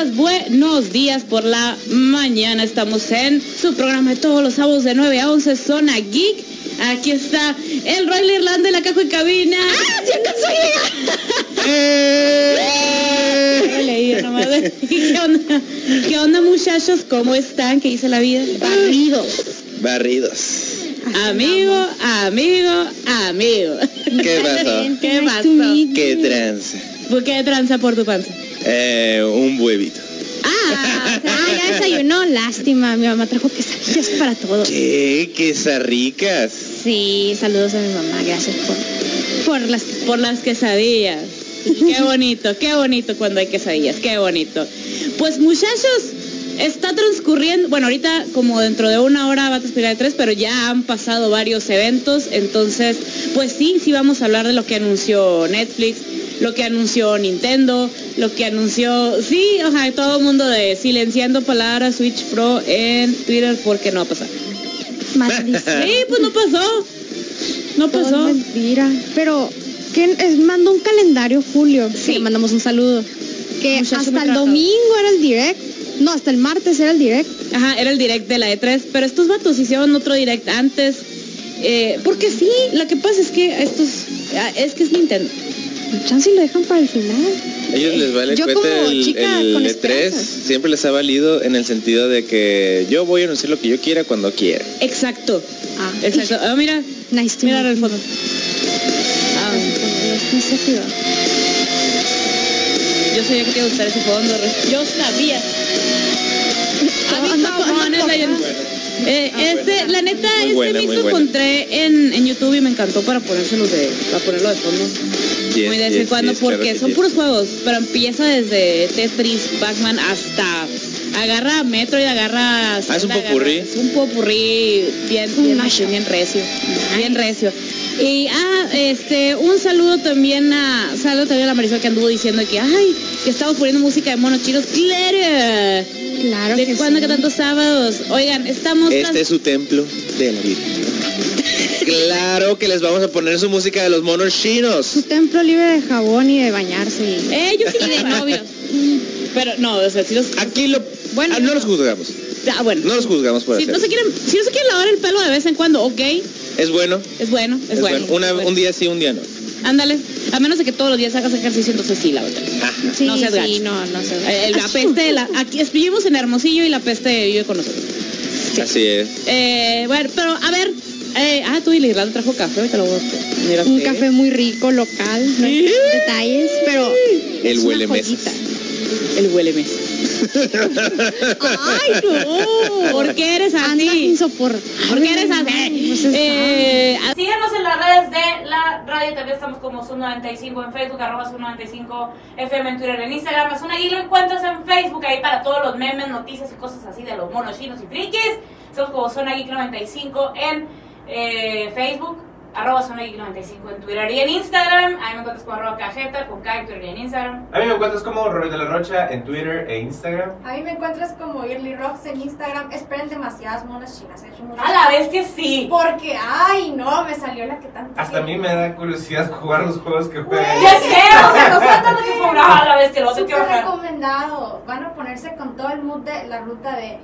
días, buenos días por la mañana. Estamos en su programa de todos los sábados de 9 a 11, Zona Geek. Aquí está el Roy Irlanda en la caja de cabina. ¡Ah! ¡Ya ¡Eh! leí, nomás. ¿Qué onda? ¿Qué onda, muchachos? ¿Cómo están? ¿Qué dice la vida? Barridos. Barridos. Amigo, amigo, amigo. ¿Qué pasó? ¿Qué pasó? ¿Qué tranza? ¿Por qué tranza por tu panza? Eh, un huevito. Ah, Ah, ya desayunó. Lástima. Mi mamá trajo quesadillas para todos. ¿Qué? Quesarricas. Sí, saludos a mi mamá. Gracias por, por las... por las quesadillas. Qué bonito, qué bonito cuando hay quesadillas, qué bonito. Pues muchachos, está transcurriendo, bueno, ahorita como dentro de una hora va a transpirar de tres, pero ya han pasado varios eventos, entonces, pues sí, sí vamos a hablar de lo que anunció Netflix, lo que anunció Nintendo, lo que anunció, sí, o sea, todo el mundo de silenciando palabras Switch Pro en Twitter porque no va a pasar. Maldición. Sí, pues no pasó. No Todo pasó. mentira. Pero, ¿quién es? Mandó un calendario, Julio. Sí. Le mandamos un saludo. Que Muchacho hasta el domingo era el direct. No, hasta el martes era el direct. Ajá, era el direct de la E3, pero estos vatos hicieron otro direct antes. eh, porque sí, lo que pasa es que estos, ah, es que es Nintendo. Chance lo dejan para el final. Ellos les vale Yo cuenta como el, chica el con E3 esperanzas. siempre les ha valido en el sentido de que yo voy a anunciar lo que yo quiera cuando quiera. Exacto, Ah, exacto. Ah, mira, Nice to mira el you. fondo. Ah, yo sabía que te iba a gustar ese fondo. Yo sabía. A mí Anda- cabrones, anda la Eh, este, neta, Muy este buena, muy mix lo buena. encontré en, en YouTube y me encantó para ponérselos de, para ponerlo de fondo. Yes, muy de vez en cuando yes, porque que son yes. puros juegos, pero empieza desde Tetris, Pac-Man hasta agarra Metroid, agarra Ah, es un popurrí. agarra- Es un popurrí bien Un bien, bien recio, bien recio. Y ah, este, un saludo también a saludo también a la Marisol que anduvo diciendo que ay, que estamos poniendo música de monos chinos. Claro. Claro ¿De que cuándo sí. que tantos sábados? Oigan, estamos Este es su templo de la vida. Claro que les vamos a poner su música de los monos Su chinos. templo libre de jabón y de bañarse. y- Eh, yo sí y de novios. Pero no, o sea, si los Aquí lo... Bueno, ah, no los juzgamos. ah, bueno. No los juzgamos por Si hacer. no, se quieren, si no se quieren lavar el pelo de vez en cuando, ok, Es bueno. es bueno, es, Es bueno. bueno. Una- es bueno. Un día sí, un día no. Ándale, a menos de que todos los días hagas ejercicio, entonces sí, la verdad. Ajá. Sí, No seas sí, no, no seas Eh, la peste, de la, aquí vivimos en Hermosillo y la peste vive con nosotros. Así es. Eh, bueno, pero a ver, eh, ah, tú y la Irlanda trajo café, ahorita lo voy a Un café muy rico, local, no hay Sí. detalles, pero El es una huele mesas. joyita. El huele mes. Ay, no. ¿Por qué eres así? insoportable. ¿Por qué eres así? Eh, Síguenos en las redes de la radio, también estamos como Zoom95 en Facebook, arroba Zoom95 FM en Twitter, en Instagram, Zoom ahí lo encuentras en Facebook, ahí para todos los memes, noticias y cosas así de los monos chinos y frikis. Somos como Zona Geek 95 en eh, Facebook, arroba Zona Geek 95 en Twitter y en Instagram. Ahí me encuentras como arroba cajeta, con K en Twitter y en Instagram. A mí me encuentras como de la Rocha en Twitter e Instagram. A mí me encuentras como Early Rocks en Instagram. Esperen demasiadas monas chinas. He hecho muchas- A la bestia sí. Porque, ay, no, me salió la que tanto. Hasta a mí me da curiosidad jugar los juegos que juega Güey. Ya sé, o sea, no se tanto que a la bestia, lo tengo que recomendado. Van a ponerse con todo el mood de la ruta de.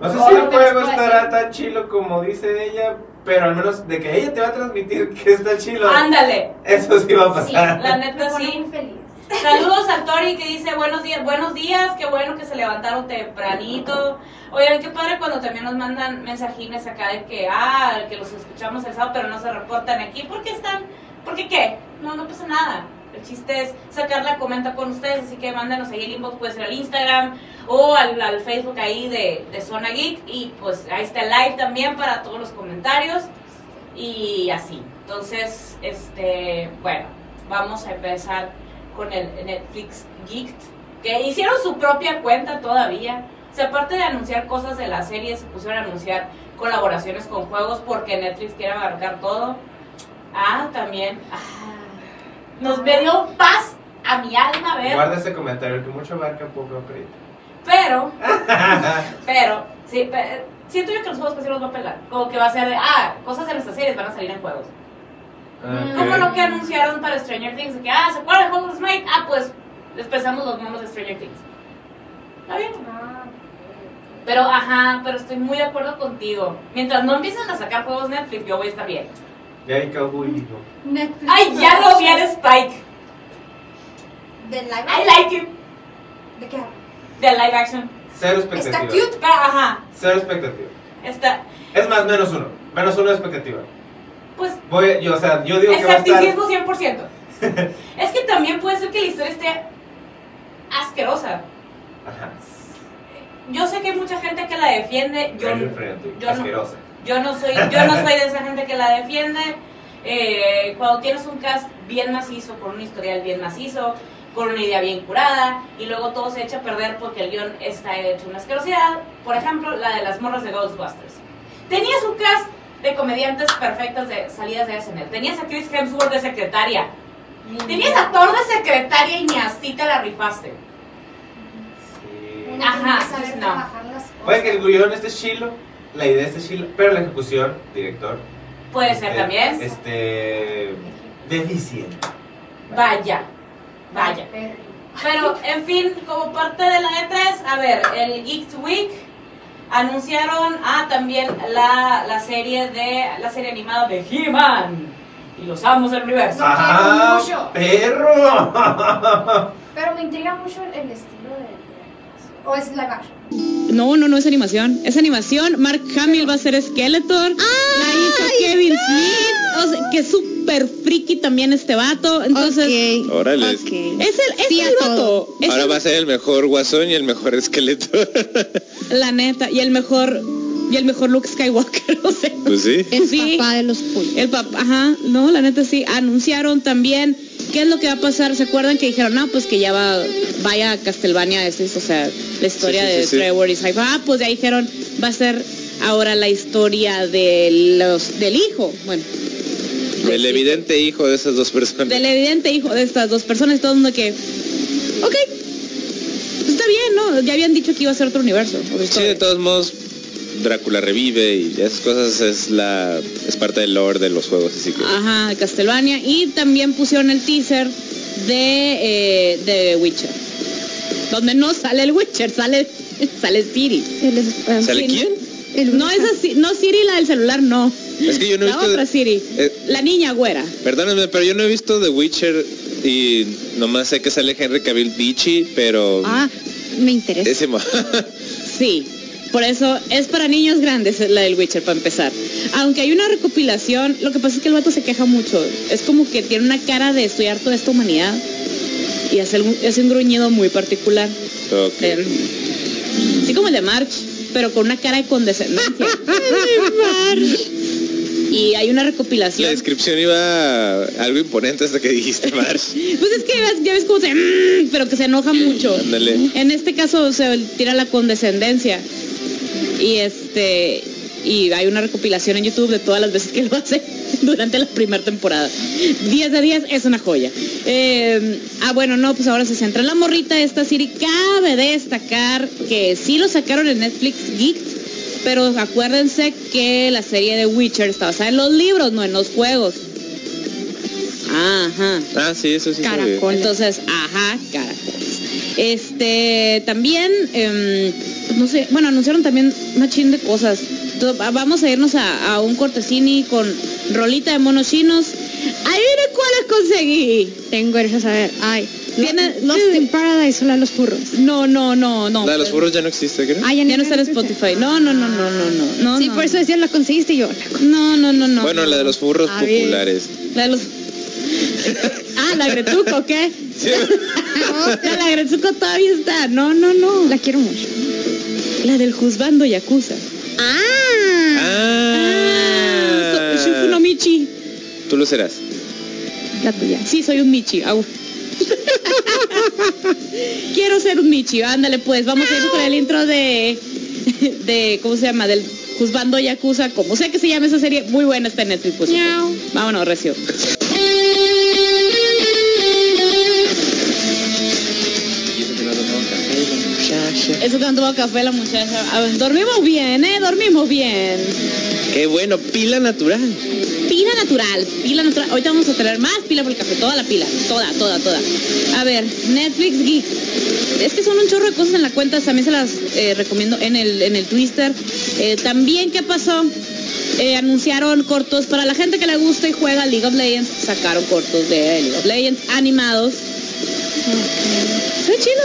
No sé si el juego estará tan chilo como dice ella, pero al menos de que ella te va a transmitir que está chilo. Ándale. Eso sí va a Sí, pasar. La Me neta sí. muy feliz. Saludos al Tori que dice buenos días, buenos días, qué bueno que se levantaron tempranito. Oigan, qué padre cuando también nos mandan mensajines acá de que, ah, que los escuchamos el sábado pero no se reportan aquí. ¿Por qué están? ¿Por qué qué? No, no pasa nada. El chiste sacar la comenta con ustedes, así que mándanos ahí el inbox, puede ser al Instagram o al, al Facebook ahí de, de Zona Geek. Y pues ahí está el live también para todos los comentarios y así. Entonces, este, bueno, vamos a empezar con el Netflix Geek, que hicieron su propia cuenta todavía. O sea, aparte de anunciar cosas de la serie, se pusieron a anunciar colaboraciones con juegos porque Netflix quiere abarcar todo. Ah, también. ah, nos me dio paz a mi alma ver. Guarda ese comentario que mucho abarca poco aprieta. Pero, pero, sí, pe- siento yo que los juegos que sí los va a pegar. Como que va a ser de, ah, cosas de nuestras series van a salir en juegos. Ok. Como lo que anunciaron para Stranger Things, de que, ah, ¿se acuerdan de Juegos de Smite? Ah, pues, les pensamos los monos de Stranger Things. Está bien. Ah, Pero, ajá, pero estoy muy de acuerdo contigo. Mientras no empiecen a sacar juegos Netflix, yo voy a estar bien. Ya hay Cowboy dijo. Netflix. Ay, ya lo vi en Spike. De live I like it. ¿De qué? De live action. Cero Está expectativa. cute. Pero, ajá, Cero expectativa. está. Es más, menos uno. Menos uno de expectativa. Pues, Voy, yo, o sea, yo digo que va a estar. escepticismo 100%. es que también puede ser que la historia esté asquerosa. Ajá. Yo sé que hay mucha gente que la defiende. Yo, yo no- asquerosa. Yo no soy, yo no soy de esa gente que la defiende. Eh, cuando tienes un cast bien macizo, con un historial bien macizo, con una idea bien curada, y luego todo se echa a perder porque el guion está hecho una asquerosidad. Por ejemplo, la de las morras de Ghostbusters. Tenías un cast de comediantes perfectas de salidas de SNL. Tenías a Chris Hemsworth de secretaria. Tenías a Thor de secretaria y ni así te la rifaste. Sí. Ajá, pues no. trabajar las cosas. Puede que el guion esté chilo, la idea esté chilo, pero la ejecución, director. Puede ser este, también. Este. deficiente. Vaya, vaya. Pero, en fin, como parte de la E3, a ver, el Geeks Week anunciaron, ah, también la, la serie de, la serie animada de He-Man y los amos del universo. ¡Ah, mucho. perro! Pero me intriga mucho el, estilo de, ¿O es live action? No, no, no es animación. Es animación. Mark Hamill va a ser Skeletor. La hizo Kevin Smith. O sea, que es súper friki también este vato. Entonces, Ok, Órale. ok. es el, es Sí, el vato. Es Ahora el- va a ser el mejor guasón y el mejor esqueleto. La neta. Y el mejor. Y el mejor Luke Skywalker. O sea. pues sí. El Sí. papá de los pollos. El papá, ajá, no, la neta sí. Anunciaron también qué es lo que va a pasar. ¿Se acuerdan que dijeron, no, pues que ya va, vaya a Castlevania, este es, o sea, la historia Sí, sí, de sí. Trevor y Cypher? Ah, pues ya dijeron, va a ser ahora la historia de los, del hijo. Bueno, El evidente hijo de esas dos personas. del evidente hijo de estas dos personas. Todo el mundo que, ok, pues está bien, ¿no? Ya habían dicho que iba a ser otro universo. Sí, de todos modos, Drácula revive y esas cosas es la es parte del lore de los juegos, así que. Ajá, de Castlevania. Y también pusieron el teaser de, eh, de Witcher. Donde no sale el Witcher, sale, sale Siri. Ah, ¿Sale quién? el No es así, no Siri la del celular, no. Es que yo no he La visto. otra Siri. eh, La niña güera. Perdónenme, pero yo no he visto The Witcher y nomás sé que sale Henry Cavill Beachy, pero Ah, me interesa. ese Sí. Por eso es para niños grandes la del Witcher, para empezar. Aunque hay una recopilación, lo que pasa es que el vato se queja mucho. Es como que tiene una cara de estudiar toda esta humanidad. Y hace, un- hace un gruñido muy particular. Ok. Eh, Así como el de March, pero con una cara de condescendencia. y hay una La recopilación. descripción iba algo imponente hasta que dijiste Marsh. Pues es que ya ves- ya ves cómo se... "Mm", pero que se enoja mucho. Ándale. En este caso se tira la condescendencia. Y este... Y hay una recopilación en YouTube de todas las veces que lo hace durante la primera temporada. 10 de 10 es una joya. Eh, ah, bueno, no, pues ahora se centra en la morrita esta Siri. Cabe destacar que sí lo sacaron en Netflix Geek, pero acuérdense que la serie de Witcher está basada en los libros, no en los juegos. Ajá. Ah, sí, eso sí. Caracol. Entonces, ajá, caracoles. Este, también, pues no sé, bueno, anunciaron también una chin de cosas. Vamos a irnos a, a un cortesini con rolita de monos chinos. Adivinen cuáles conseguí. Tengo a saber. Ay, Tiene- Lost in Paradise, hola los furros. No, no, no, no. La de los burros ya no existe, creo. Ah, Ya no está en. Spotify. No, no, no, no, no, no. no Sí, no. por eso decía, la conseguiste yo. la con- No, no, no, no. bueno, no. la de los ver. populares. La de los... ah, la Gretuco, ¿qué? La, la Gretuco todavía está. No, no, no. La quiero mucho. La del juzgando Yakuza. Ah, Ah. so- Shufu no Michi. Tú lo serás. la tuya. Sí, soy un Michi. Au. Quiero ser un Michi. Ándale, pues. Vamos a ir con el intro de... de ¿Cómo se llama? Del juzgando Yakuza. Como sea que se llame esa serie. Muy buena está en Netflix. Pues. Miau. Vámonos, Recio. Eso que no tomamos café, la muchacha. A ver, dormimos bien, ¿eh? Dormimos bien. Qué bueno, pila natural. Pila natural, pila natural. Ahorita vamos a traer más pila por el café, toda la pila, toda, toda, toda. A ver, Netflix Geek. Es que son un chorro de cosas en la cuenta, también se las eh, recomiendo en el, en el Twitter. Eh, también, ¿qué pasó? Eh, anunciaron cortos para la gente que le gusta y juega League of Legends. Sacaron cortos de League of Legends animados. Está chido.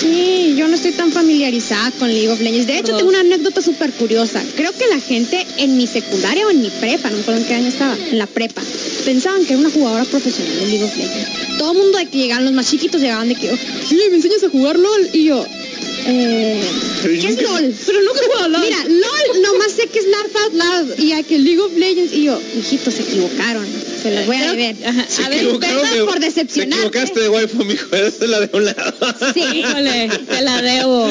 Sí, yo no estoy tan familiarizada con League of Legends. De hecho, Perdón. tengo una anécdota súper curiosa. Creo que la gente en mi secundaria o en mi prepa, no me acuerdo en qué año estaba, en la prepa, pensaban que era una jugadora profesional de League of Legends. Todo el mundo de que llegaban, los más chiquitos llegaban de que, oh, sí, me enseñas a jugar LOL. Y yo, eh, ¿qué es LOL? Pero nunca juego LOL. Mira, LOL, nomás sé que es Laugh Out Loud y a que League of Legends. Y yo, hijitos, se equivocaron. Se los voy a Se A ver, equivocaron perdón de- por Te decepcionarte. equivocaste de waifu, mijo. Esa es la de un lado. Sí. Híjole, te la debo.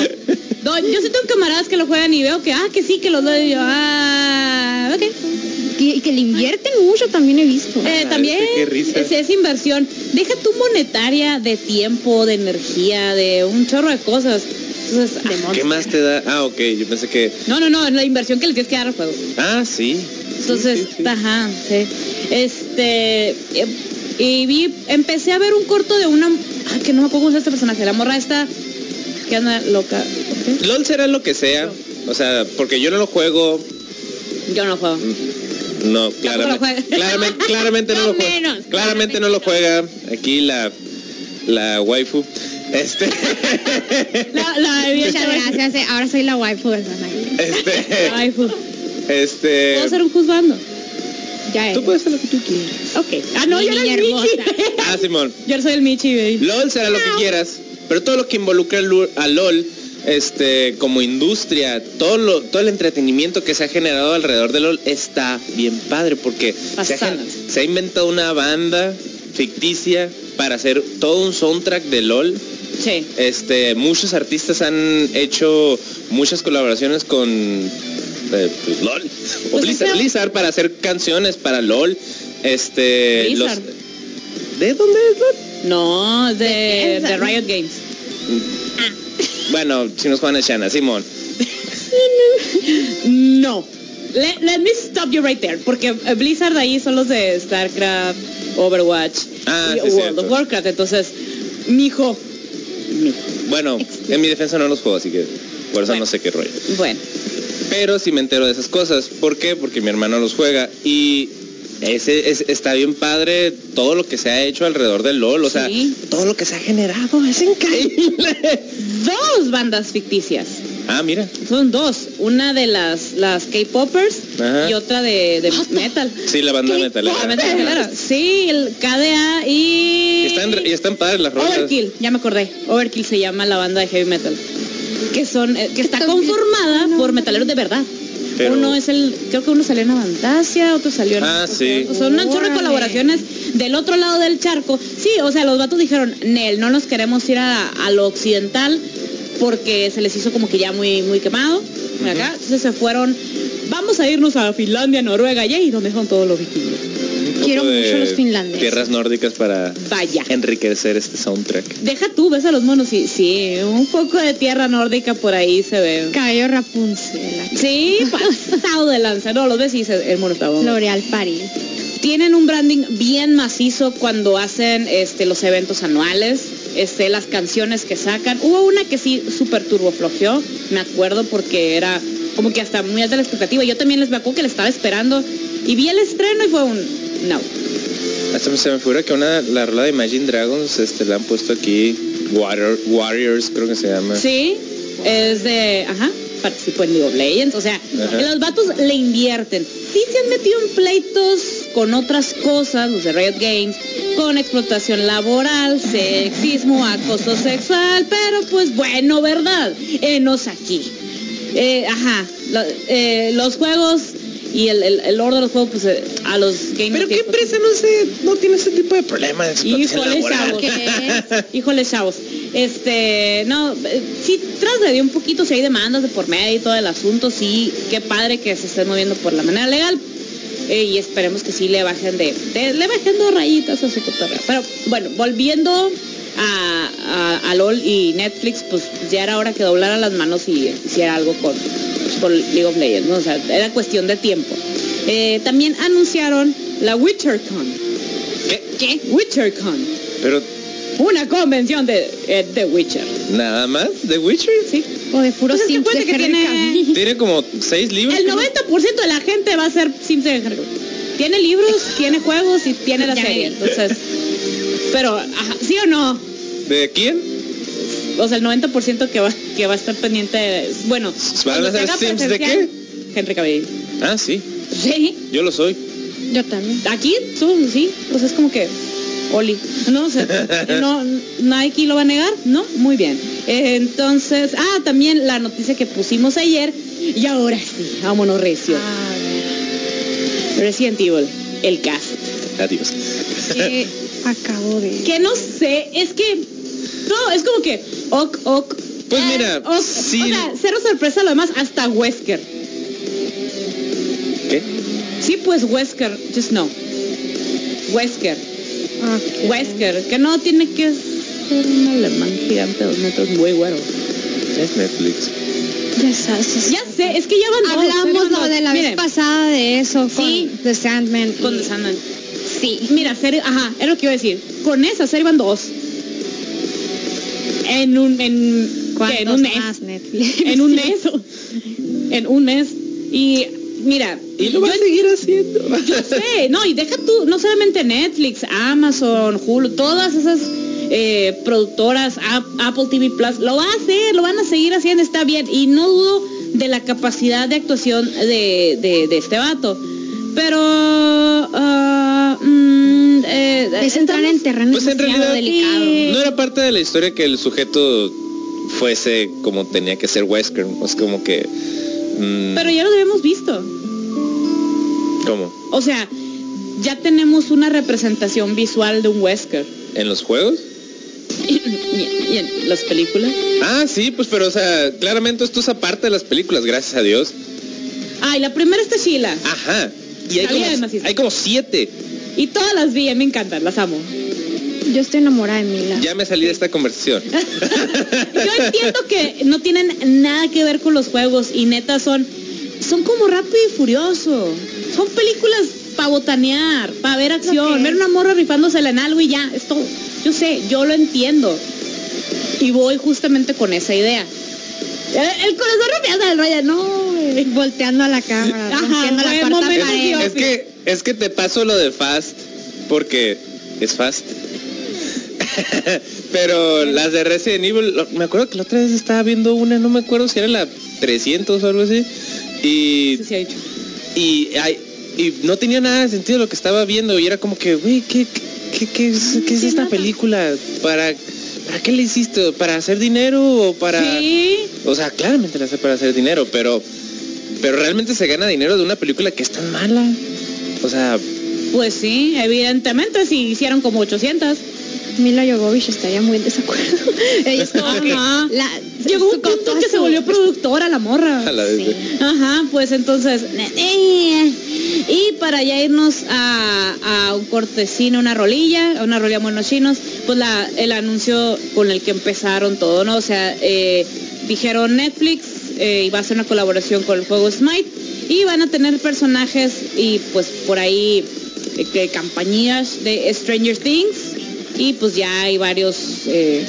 No, yo sí tengo camaradas que lo juegan y veo que, ah, que sí, que lo doy. Y yo, ah, ok. Y, que le invierten mucho también he visto. Eh, también qué risa. es, es inversión. Deja tu monetaria de tiempo, de energía, de un chorro de cosas. Entonces, ah, ¿Qué más te da? Ah, ok, yo pensé que... no, no, no, es la inversión que le tienes que dar al juego. Ah, sí. Entonces, Sí, sí, sí. ajá, sí. Este, eh, y vi, empecé a ver un corto de una, ah, que no me acuerdo cómo es este personaje, la morra esta, que anda loca. ¿ok? LOL será lo que sea. O sea, porque yo no lo juego. Yo no juego. No, lo claramente, claramente, claramente no No lo juega. Claramente no lo juega. Aquí la, la waifu. Este, La, la de Muchas gracias. Ahora soy la waifu del Zanay. este, Ay, fu- este. ¿Puedo ser un juzgando? Ya es. Tú puedes hacer lo que tú quieras. Ok. Ah, no, Mi yo era el Michi. Ah, Simón. Yo soy el Michi, baby. LOL será lo que quieras, pero todo lo que involucra al lu- a LOL, este, como industria, todo lo, todo el entretenimiento que se ha generado alrededor de LOL está bien padre porque se ha, se ha inventado una banda ficticia para hacer todo un soundtrack de LOL. Sí. Este, muchos artistas han hecho muchas colaboraciones con eh, pues, LOL o Pues Blizzard, Blizzard para hacer canciones para LOL. Este, Blizzard. los- ¿De dónde es LOL? No, de, de Riot Games. Bueno, si nos juegan a Shana, Simón. No. Let, let me stop you right there. Porque eh, Blizzard ahí son los de StarCraft, Overwatch Ah, y sí, World cierto. of Warcraft. Entonces, mijo. Bueno, en mi defensa no los juego, así que por eso Bueno. no sé qué rollo. Bueno. Pero sí me entero de esas cosas. ¿Por qué? Porque mi hermano los juega y ese es- está bien padre todo lo que se ha hecho alrededor del LOL. O sea, Sí. todo lo que se ha generado es increíble. Dos bandas ficticias. Ah, mira. Son dos. Una de las, las K-Poppers y otra de, de metal. Sí, la banda metalera. La metal. Sí, el KDA y... Y están, y están padres las rolas. Overkill, ya me acordé. Overkill se llama la banda de heavy metal. Que son, eh, que está conformada por metaleros de verdad. Pero- Uno es el, creo que uno salió en Avantasia, otro salió en... Ah, sí. Son un chorro de Órale. colaboraciones del otro lado del charco. Sí, o sea, los vatos dijeron, Nel, no nos queremos ir a, a lo occidental porque se les hizo como que ya muy, muy quemado. Acá, entonces se fueron, vamos a irnos a Finlandia, Noruega, y ahí donde son todos los vikingos. Quiero mucho los finlandeses. Tierras nórdicas para Vaya. enriquecer este soundtrack. Deja tú, ves a los monos y sí, un poco de tierra nórdica por ahí se ve. Cabello Rapunzel. Sí, pasado de lanza. No, los ves y dices, el mono está bueno. L'Oreal Paris. Tienen un branding bien macizo cuando hacen este, los eventos anuales, este, las canciones que sacan. Hubo una que sí súper turbo flojeó, me acuerdo porque era como que hasta muy alta la expectativa. Yo también les me acuerdo que le estaba esperando y vi el estreno y fue un no. Hasta se me figura que una, la rola de Imagine Dragons, este, la han puesto aquí, Warrior- Warriors creo que se llama. Sí, es de, ajá, participó en League of Legends, o sea, Ajá. los vatos le invierten. Sí se han metido en pleitos con otras cosas, los de Riot Games, con explotación laboral, sexismo, acoso sexual, pero pues bueno, ¿verdad? Enos aquí. Eh, ajá, lo- eh, los juegos y el, el, el orden de los juegos, pues eh, a los gamers... Pero qué empresa no sé, no tiene ese tipo de problemas Híjole, chavos. Híjole, chavos. Este, no, eh, sí trasladé un poquito si hay demandas de por medio y todo el asunto, sí, qué padre que se estén moviendo por la manera legal. eh, y esperemos que sí le bajen de, de- le bajen dos rayitas a ese cotorreo. Pero bueno, volviendo a, a- a LOL y Netflix, pues ya era hora que doblara las manos y hiciera algo con, con League of Legends, ¿no? O sea, era cuestión de tiempo. Eh, también anunciaron la WitcherCon. ¿Qué? ¿Qué? WitcherCon. Pero Una convención de, eh, de Witcher. nada más, The Witcher. ¿Sí? O de puro Pues Sims de que tiene-. Tiene como seis libros. El 90% de la gente va a ser Sims de. Tiene libros, tiene juegos y tiene la Ya serie. Entonces, pero, ajá, ¿sí o no? ¿De quién? O sea, el 90% que va, que va a estar pendiente, de- bueno, ¿Van a hacer Sims de presencial, Henry Cavill. Ah, sí. Sí, Yo lo soy. Yo también. aquí, tú, sí, pues es como que, Oli, no, o sea, no, aquí lo va a negar, ¿no? Muy bien. Entonces, ah, también la noticia que pusimos ayer, y ahora sí, vámonos recio. Resident Evil, el cast. Adiós. Que acabo de... Que no sé, es que, no, es como que, ok, ok. Pues eh, mira, ok, sí. O sea, cero sorpresa lo demás, hasta Wesker. ¿Qué? Sí, pues Wesker, just no. Wesker, Ah, Wesker, que no tiene que ser un alemán gigante de dos metros muy güero. Es Netflix. ya sé, es que ya van dos, Hablamos lo de la Miren, vez pasada de eso Sí. con The Sandman. Con y- The Sandman. Sí. Mira, serie, ajá, es lo que iba a decir. Con esa serie van dos. En un, en, en ¿Cuántos un mes. más Netflix? En un mes. en un mes. Y mira, Y lo va a seguir haciendo. Yo sé, no, y deja tú, no solamente Netflix, Amazon, Hulu, todas esas eh, productoras, Ap- Apple TV Plus, lo va a hacer, lo van a seguir haciendo, está bien. Y no dudo de la capacidad de actuación de, de- de este vato. Pero... ah, mm, eh, Es entrar en terreno Pues en realidad delicado. no era parte de la historia que el sujeto fuese como tenía que ser Wesker. Es como que... mm, Pero ya lo habíamos visto. ¿Cómo? O sea, ya tenemos una representación visual de un Wesker. ¿En los juegos? y, en las películas. Ah, sí, pues pero o sea, claramente esto es aparte de las películas, gracias a Dios. Ay, la primera está Sheila. Ajá. Y hay como, hay como siete. Y todas las vi, me encantan, las amo. Yo estoy enamorada de Mila. Ya me salí de esta conversación. Yo entiendo que no tienen nada que ver con los juegos y neta son, son como rápido y furioso. Son películas para botanear, para ver acción, ver una morra rifándosela en algo y ya, es todo. Yo sé, yo lo entiendo. Y voy justamente con esa idea. El, el corazón rompiendo del rollo, no. Volteando a la cámara, Ajá, rompiendo fue la cuarta momento pared. Dios. es que es que te paso lo de Fast porque es Fast. Pero las de Resident Evil, me acuerdo que la otra vez estaba viendo una, no me acuerdo si era la 300 o algo así. Y Sí, sí y, ay, y no tenía nada de sentido lo que estaba viendo y era como que, güey, ¿qué, qué, qué es, esta nada. película? ¿Para, ¿Para qué le hiciste? ¿Para hacer dinero o para...? Sí, O sea, claramente la hace para hacer dinero, pero pero realmente se gana dinero de una película que es tan mala. O sea, pues sí, evidentemente si hicieron como 800. Mila Jovovich estaría muy en desacuerdo. Ella es como que la- Llegó un punto que se volvió productora la morra. a la vez. Sí. Ajá, pues entonces. eh, Y para ya irnos a, a un cortesino, una rolilla, a una rolilla monos chinos, pues la, el anuncio con el que empezaron todo, ¿no? O sea, eh, dijeron Netflix eh, y va a hacer una colaboración con el juego Smite y van a tener personajes y pues por ahí eh, que campañas de Stranger Things y pues ya hay varios eh,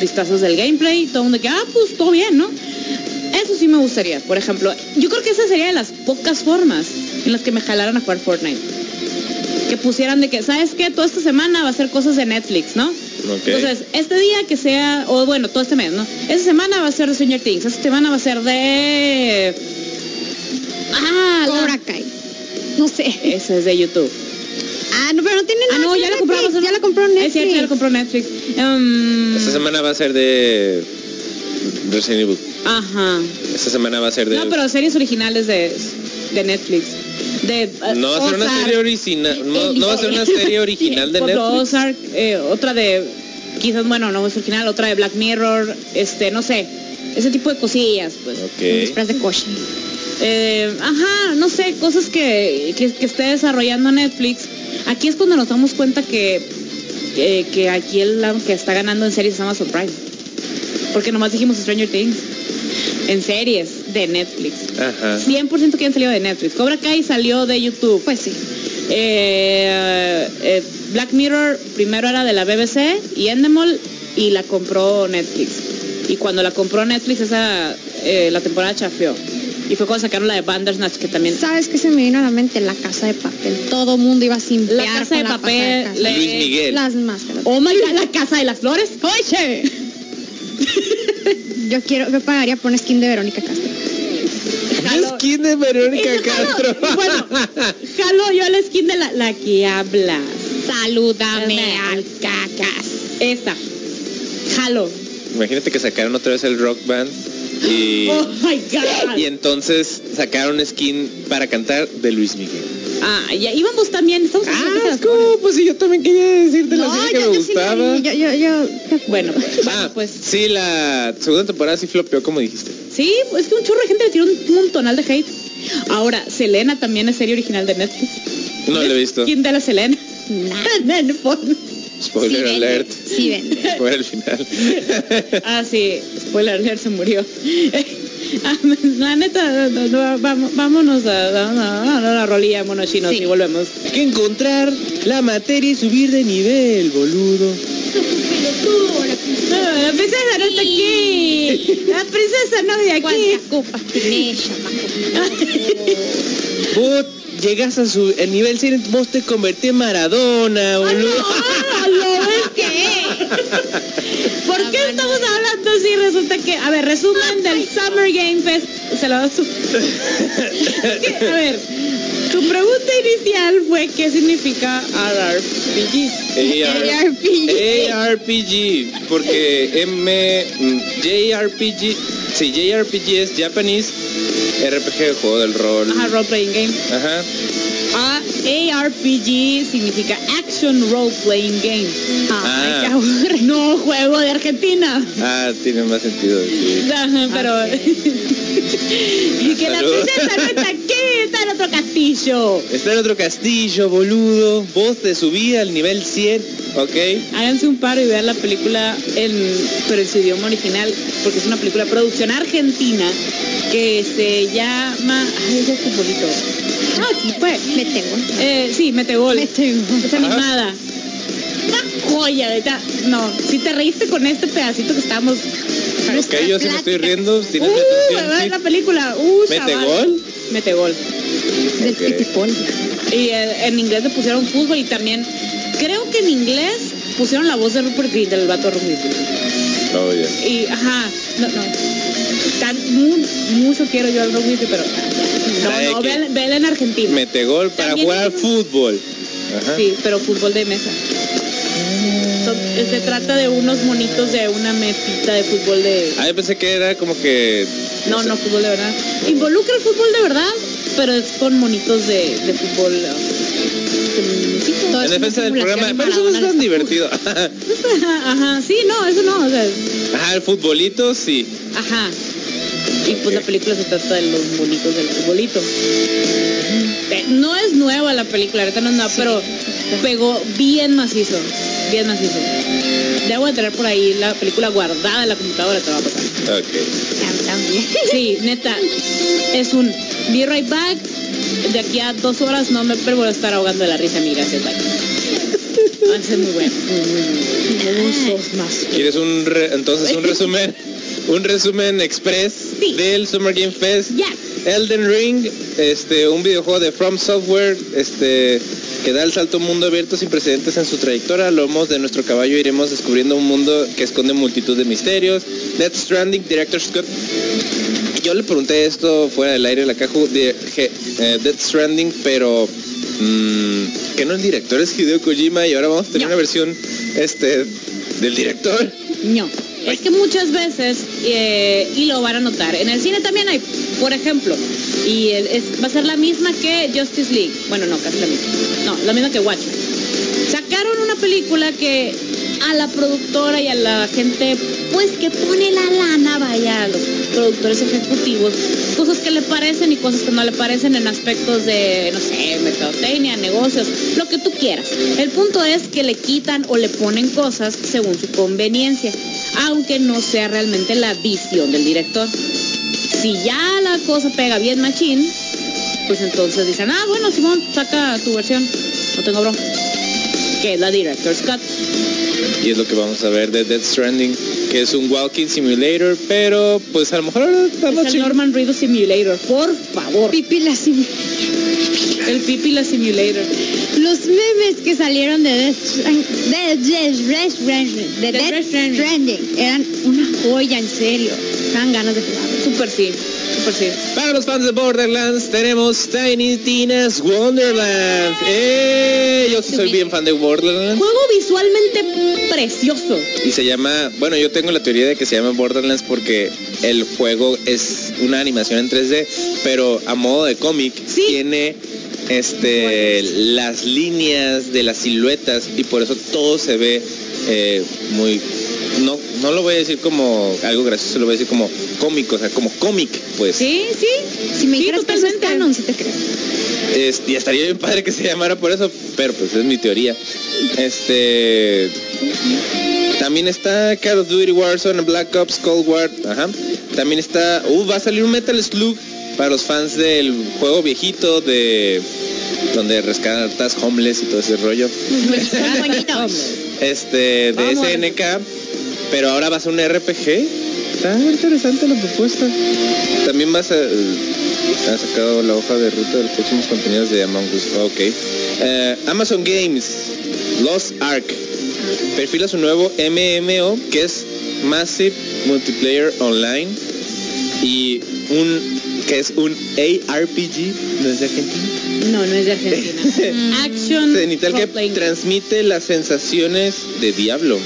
vistazos del gameplay, todo el mundo que, ah, pues todo bien, ¿no? Eso sí me gustaría, por ejemplo. Yo creo que esa sería de las pocas formas en las que me jalaran a jugar Fortnite. Que pusieran de que, ¿sabes qué? Toda esta semana va a ser cosas de Netflix, ¿no? Entonces, este día que sea, o bueno, todo este mes, ¿no? Esta semana va a ser de Stranger Things, esta semana va a ser de... Ah, la- Cobra Kai. No sé. Ese es de YouTube. Ah, no, pero no tiene Ah, nada no, que ya la Amazon. Ya la compró Netflix. Es cierto, ya la compró Netflix. Em, Esta semana va a ser de Resident Evil. Ajá. Esta semana va a ser de No, pero series originales de, de Netflix. De, eh, No va a ser una serie original, no, no va a ser una serie original de Netflix. Ozark, eh, otra de, quizás, bueno, no es original, otra de Black Mirror, este, no sé, ese tipo de cosillas, pues. Ok. De Koshi. Eh, ajá, no sé, cosas que, que, que esté desarrollando Netflix. Aquí es cuando nos damos cuenta que que, que aquí el que está ganando en series es Amazon Prime. Porque nomás dijimos Stranger Things. En series de Netflix. Ajá. 100% que han salido de Netflix. Cobra Kai salió de YouTube. Pues sí. Eh, eh, Black Mirror primero era de la BBC y Endemol y la compró Netflix. Y cuando la compró Netflix esa eh, la temporada chafeó. Y fue cuando sacaron la de Bandersnatch que también ¿Sabes qué se me vino a la mente? La casa de papel. Todo mundo iba simpiar La Casa de la Papel, le- casa. Luis Miguel. Las máscaras. Oh my god, la casa de las flores. Oye. Yo quiero, yo pagaría por un skin de Verónica Castro. Jalo. Skin de Verónica jalo- Castro. Bueno, jalo yo la skin de la, la que habla. Salúdame al cacas. Esa. Jalo. Imagínate que sacaron otra vez el rock band y, Oh my god. y entonces sacaron skin para cantar de Luis Miguel. Ah, ya íbamos también. Estamos Ah. ¿cómo? Pues sí, yo también quería decirte la serie que me yo gustaba. yo, yo, yo, Bueno, Ah, bueno, pues sí, la segunda temporada sí flopeó, como dijiste. sí, es que un chorro de gente le tiró un montonal de hate. Ahora, Selena también es serie original de Netflix. No lo he visto. ¿Quién de la Selena? Nah. Spoiler Sí vende, alert. sí vende. Fue el final. Ah, sí, spoiler alert, se murió. Ah, la neta, no, no, vamos- vámonos a, a- a la rolilla monochinos Sí. y volvemos. Hay que encontrar la materia y subir de nivel, boludo. No, la princesa no está aquí. La princesa no de aquí. ¿Cuántas copas tiene llegás a su el nivel 100, vos te convertís en Maradona, boludo. Ah, ¿lo ves qué? ¿Por qué estamos hablando así? Resulta que, a ver, resumen del Summer Game Fest. Se lo a su- Es que, a ver, tu pregunta inicial fue ¿qué significa RRPG? AR, ARPG, porque M JRPG, sí, JRPG es Japanese RPG, juego del rol. Ajá, Role Playing Game. Ajá. Ah, ARPG significa Action Role Playing Game. Ah. qué aburre. No, juego de Argentina. Ah, tiene más sentido. sí. Ajá, pero... y que la princesa no está aquí, está en otro castillo. Está en otro castillo, boludo. Vos te subí al nivel 100, ¿ok? Háganse un paro y vean la película en, pero en su idioma original, porque es una película de producción argentina que se llama... Ay, es este bonito. Ah, sí, fue. Me tengo. Eh, sí, Metegol. Metegol. Es animada. Una joya, neta. No, si te reíste con este pedacito que estábamos... Ok, yo sí me estoy riendo. Uh, la película. Uh, chaval. ¿Metegol? Metegol. Del Ok. pitipón. Y eh, en inglés le pusieron fútbol y también... Creo que en inglés pusieron la voz de Rupert Grint, del vato Rupert Grint. Oh. Y, ajá, no, no. Tan, mu- mucho quiero yo al Whitley, pero no, ¿Sabe no, qué? vean, vean en Argentina. Metegol para También jugar al es- fútbol. Ajá. Sí, pero fútbol de mesa. Se trata de unos monitos de una mesita de fútbol de... Ah, yo pensé que era como que... No, no, fútbol de verdad. Involucra el fútbol de verdad, pero es con monitos de, de fútbol. Todo En defensa del programa, de pero eso no es tan divertido. Ajá, sí, no, eso no, o sea, Ajá, el futbolito, sí. ajá. Y pues la película se trata de los monitos del futbolito. No es nueva la película, ahorita no es nueva, pero pegó bien macizo, bien macizo. Debo de tener por ahí la película guardada en la computadora, te va a pasar. Ok. Tam, también. Sí, neta, es un be right back. De aquí a dos horas no me pero voy a estar ahogando de la risa, mi gracias, bye. Va a ser muy bueno. Más. ¿Quieres un re- entonces un resumen? Un resumen express Sí. del Summer Game Fest. Ya. Elden Ring, este, un videojuego de From Software, este, que da el salto a un mundo abierto sin precedentes en su trayectoria. A lomos de nuestro caballo iremos descubriendo un mundo que esconde multitud de misterios. Death Stranding, Director Scott. Yo le pregunté esto fuera del aire de la caja de eh, Death Stranding, pero mm, que no el director es Hideo Kojima y ahora vamos a tener No. una versión este del director. No. Es que muchas veces, eh, y lo van a notar, en el cine también hay, por ejemplo, y va a ser la misma que Justice League. Bueno, no, casi la misma. No, la misma que Watchmen. Sacaron una película que a la productora y a la gente, pues que pone la lana, vaya, a los productores ejecutivos, cosas que le parecen y cosas que no le parecen en aspectos de, no sé, mercadotecnia, negocios, lo que tú quieras. El punto es que le quitan o le ponen cosas según su conveniencia, aunque no sea realmente la visión del director. Si ya la cosa pega bien machín, pues entonces dicen, ah, bueno, Simón, saca tu versión, no tengo bronca. Que es la Director's Cut. Y es lo que vamos a ver de Death Stranding, que es un walking simulator, pero pues a lo mejor está Es el. Norman Reedus Simulator, por favor. Pipi la sim- El Pipi la Simulator. Los memes que salieron de Death Strand- de Death Death Stranding, de De Death. Stranding eran una joya, en serio. Dan ganas de jugar. Super sí, Para los fans de Borderlands tenemos Tiny Tina's Wonderland. ¡Eh! Yo sí soy bien fan de Borderlands. Juego visualmente precioso. Y se llama, bueno, yo tengo la teoría de que se llama Borderlands porque el juego es una animación en 3D, pero a modo de cómic Sí. tiene este las líneas de las siluetas y por eso todo se ve eh, muy no no lo voy a decir como algo gracioso, lo voy a decir como cómico, o sea, como cómic, pues. Sí, sí. Si me Sí, dijeras que eso es totalmente. canon, sí te creo. Es- y estaría bien padre que se llamara por eso, pero pues es mi teoría. Este también está Call of Duty Warzone, Black Ops, Cold War, ajá. También está, uh, va a salir un Metal Slug para los fans del juego viejito de donde rescatas homeless y todo ese rollo. Este de Vamos. SNK, pero ahora va a un RPG. Está interesante la propuesta. También vas a ha sacado la hoja de ruta de los próximos contenidos de Among Us. Ah, Ok. Eh, Amazon Games, Lost Ark, perfila su nuevo MMO que es Massive Multiplayer Online y un que es un ARPG, ¿no es de Argentina? No, no es de Argentina. Action. Cenital que transmite las sensaciones de Diablo.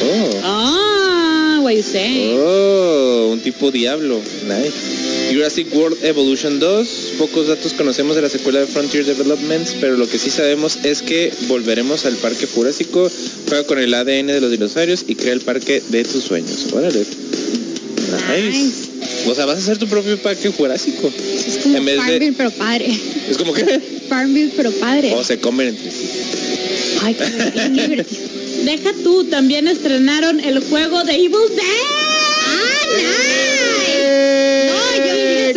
Oh. Ah, what you say. Oh, un tipo Diablo. Nice. Jurassic World Evolution 2. Pocos datos conocemos de la secuela de Frontier Developments, pero lo que sí sabemos es que volveremos al parque jurásico, juega con el ADN de los dinosaurios y crea el parque de tus sueños. Órale. Nice. O sea, vas a hacer tu propio parque jurásico. Es como En vez de- Farmville, pero padre. Es como que... Farmville, pero padre. O se comen entre sí. Ay, qué qué divertido. Deja tú, también estrenaron el juego de Evil Dead. ¡Ah, No, yo Eh.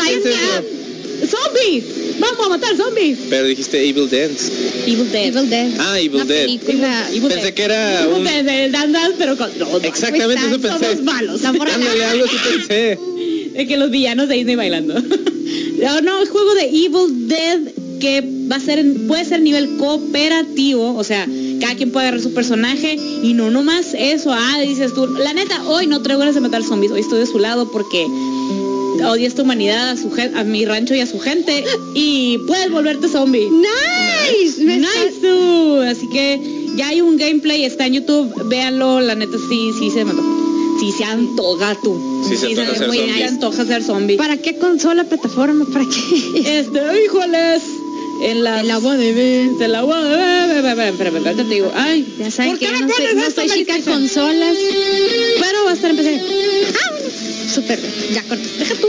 ¡Zombies! ¡Vamos a matar zombies! Pero dijiste Evil Dance. Evil Dead. Evil Dead. Ah, Evil Una Dead. película. Evil Pensé Dead. que era Evil un... Dead, Dan Dan, pero con... No, no, Exactamente eso pensé. somos malos. Algo así pensé. De que los villanos de Disney bailando. No, no, es juego de Evil Dead que va a ser, en- puede ser nivel cooperativo, o sea, cada quien puede agarrar su personaje y no nomás eso, ah, dices tú, la neta, hoy no traigo ganas de matar zombies, hoy estoy de su lado porque odia esta humanidad a su a mi rancho y a su gente y puedes volverte zombie. Nice. Nice, tú. Así que ya hay un gameplay, está en YouTube, véanlo, la neta sí, sí se mató. Sí se antoja tú. Sí se antoja ser Se antoja ser zombie. ¿Para qué consola, plataforma? ¿Para qué? Este, híjoles. En la... El agua de ver. De la agua de espérame, ahorita te digo. Ay, Ya saben ¿por que qué yo me no soy, no soy chica consolas. Pero va a estar en PC. Ah. Súper. Ya. Deja tú.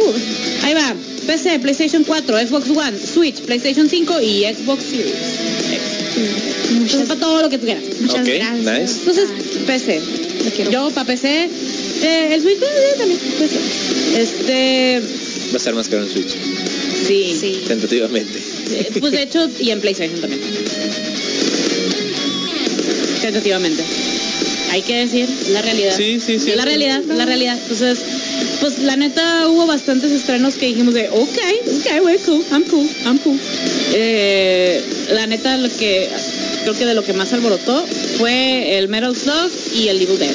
Ahí va. PC, PlayStation 4, Xbox One, Switch, PlayStation 5 y Xbox Series. X. Sepa todo lo que tú quieras. Muchas Ok, gracias. nice. Entonces, PC. Yo para PC, eh, el Switch eh, también. PC. Este, Va a estar más caro en Switch. Sí. Sí. Tentativamente. Eh, Pues de hecho, y en PlayStation también. Tentativamente. Hay que decir, la realidad. Sí, sí, sí. La realidad, la realidad. Entonces, pues la neta hubo bastantes estrenos que dijimos de, ok, ok, wey, cool, I'm cool, I'm cool. Eh, la neta lo que creo que de lo que más alborotó fue el Metal Slug y el Evil Dead.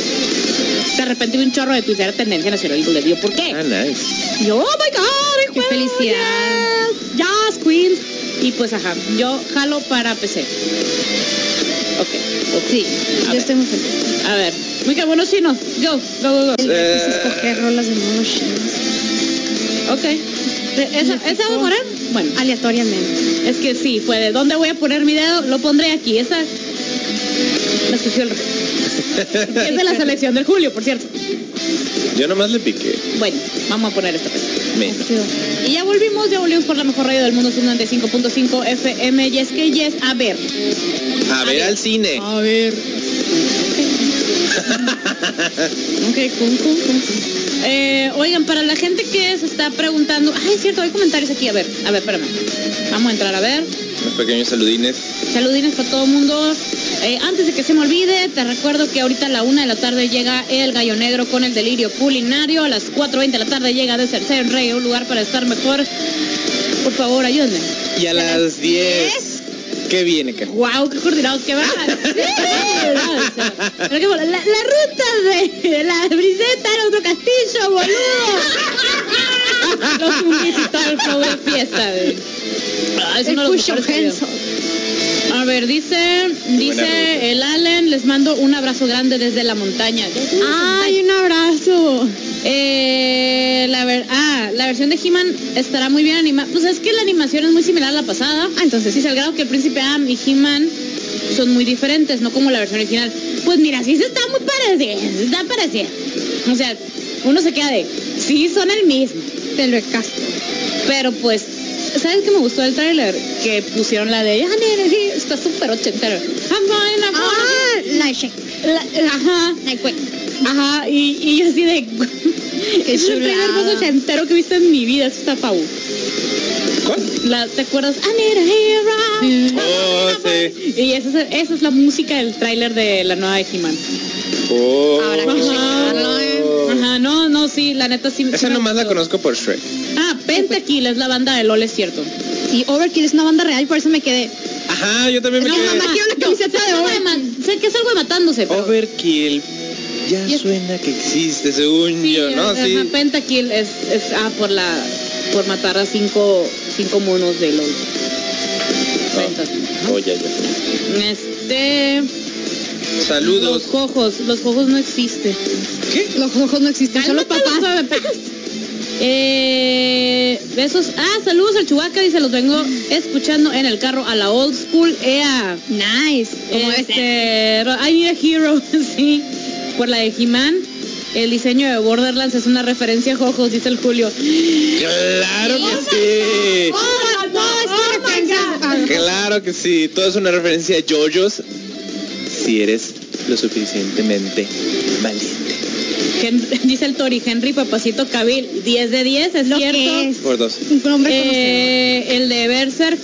De repente vi un chorro de Twitter tendencia nacional Evil Dead. Yo, ¿por qué? Ah, nice. Yo, oh my Qué felicidad. yes, yes, Queen. Y pues ajá, yo jalo para PC. Ok, ok. Sí, A yo ver. estoy muy feliz. A ver, muy que buenos chinos. Go, go, go, go. El reto es Eh. escoger rolas de monos chinos. Ok. ¿Esa, ¿Esa va a morir? Bueno, Aleatoriamente. es que sí, fue de dónde voy a poner mi dedo, lo pondré aquí. Esa la escogió el rey. Es de la selección del Julio, por cierto. Yo nomás le piqué. Bueno, vamos a poner esta. Menos. Y ya volvimos, ya volvimos por la mejor radio del mundo, es un 95.5 FM. Y es que yes, a ver. A ver al cine. A ver. ok, cum, cum, cum, cum. Eh, oigan, para la gente que se está preguntando, ay, es cierto, hay comentarios aquí, a ver, a ver, espérame. Vamos a entrar a ver. Unos pequeños saludines. Saludines para todo el mundo. Eh, antes de que se me olvide, te recuerdo que ahorita a la una de la tarde llega el Gallo Negro con el delirio culinario. A las 4.20 de la tarde llega Desert Rey, un lugar para estar mejor. Por favor, ayúdenme. Y a las 10. ¿Qué viene, Ken? ¡Wow! ¡Qué coordinados que van! Pero qué la, la ruta de la briseta era otro castillo, boludo. Los flow de fiesta. güey. Ah, es El uno de los Cushion mejores videos. Henson. A ver, dice, dice el Allen, les mando un abrazo grande desde la montaña. ¡Ay, un abrazo! Eh, la ver, ah, la versión de He-Man estará muy bien animada. Pues es que la animación es muy similar a la pasada. Ah, entonces sí, al grado que el príncipe Am y He-Man son muy diferentes, no como la versión original. Pues mira, sí se está muy parecida, se está parecida. O sea, uno se queda de, sí son el mismo. Te lo casco. Pero pues, ¿sabes qué me gustó del tráiler? Que pusieron la de, ah, está súper ochentero. ¡Ah! La- ajá, ajá, y, y yo así de... Qué es el primer chulada. juego entero que he visto en mi vida, eso está. ¿Cuál? La, ¿Te acuerdas? I need a hero. Oh, sí. Y esa es, esa es la música del tráiler de la nueva de He-Man. Oh. Ahora que sí, la neta sí. Esa nomás la conozco por Shrek. Ah, Pentakill es la banda de LOL, es cierto. Y Overkill es una banda real y por eso me quedé. Ajá, yo también me No, quedé. mamá, quiero una camiseta algo de Overkill. sé que es algo de matándose, pero... Overkill. Ya Y es- suena que existe, según Sí, yo, ¿no? ajá, Sí. Pentakill es, es ah, por la por matar a cinco, cinco monos de LOL. Pentakill. Oh, ya, ya. Este... Saludos. Los jojos, los jojos no existen. ¿Qué? Los ojos no existen, son los papás. Eh, besos. Ah, saludos al Chubaca, dice, los vengo escuchando en el carro a la old school. Ea. Nice. Este, I need a hero, sí. Por la de He-Man. El diseño de Borderlands es una referencia a Jojos, dice el Julio. Claro que sí. Oh, referencia. Ah, Claro que sí. Todo es una referencia a JoJo's. Si eres lo suficientemente valiente. Dice el Tori, Henry Papacito Cabil, 10 de 10, es Lo cierto. que es. Por dos. Un. Eh, el de Berserk.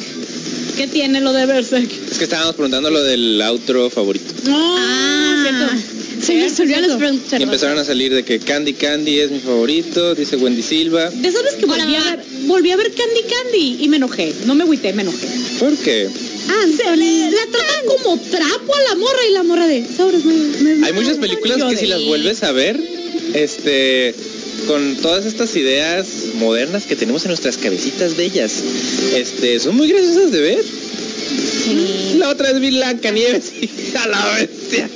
¿Qué tiene lo de Berserk? Es que estábamos preguntando lo del outro favorito. No, Ah, cierto. se me Cierto, preguntas. Y empezaron a salir de que Candy Candy es mi favorito, dice Wendy Silva. De sabes que volví a, ver, volví a ver Candy Candy y me enojé. No me agüité, me enojé. ¿Por qué? Anthony. La tratan como trapo a la morra y la morra de sabores me, me- Hay muchas películas que de- si las vuelves a ver, este, con todas estas ideas modernas que tenemos en nuestras cabecitas bellas, este, son muy graciosas de ver. La otra es Blanca Nieves a la bestia.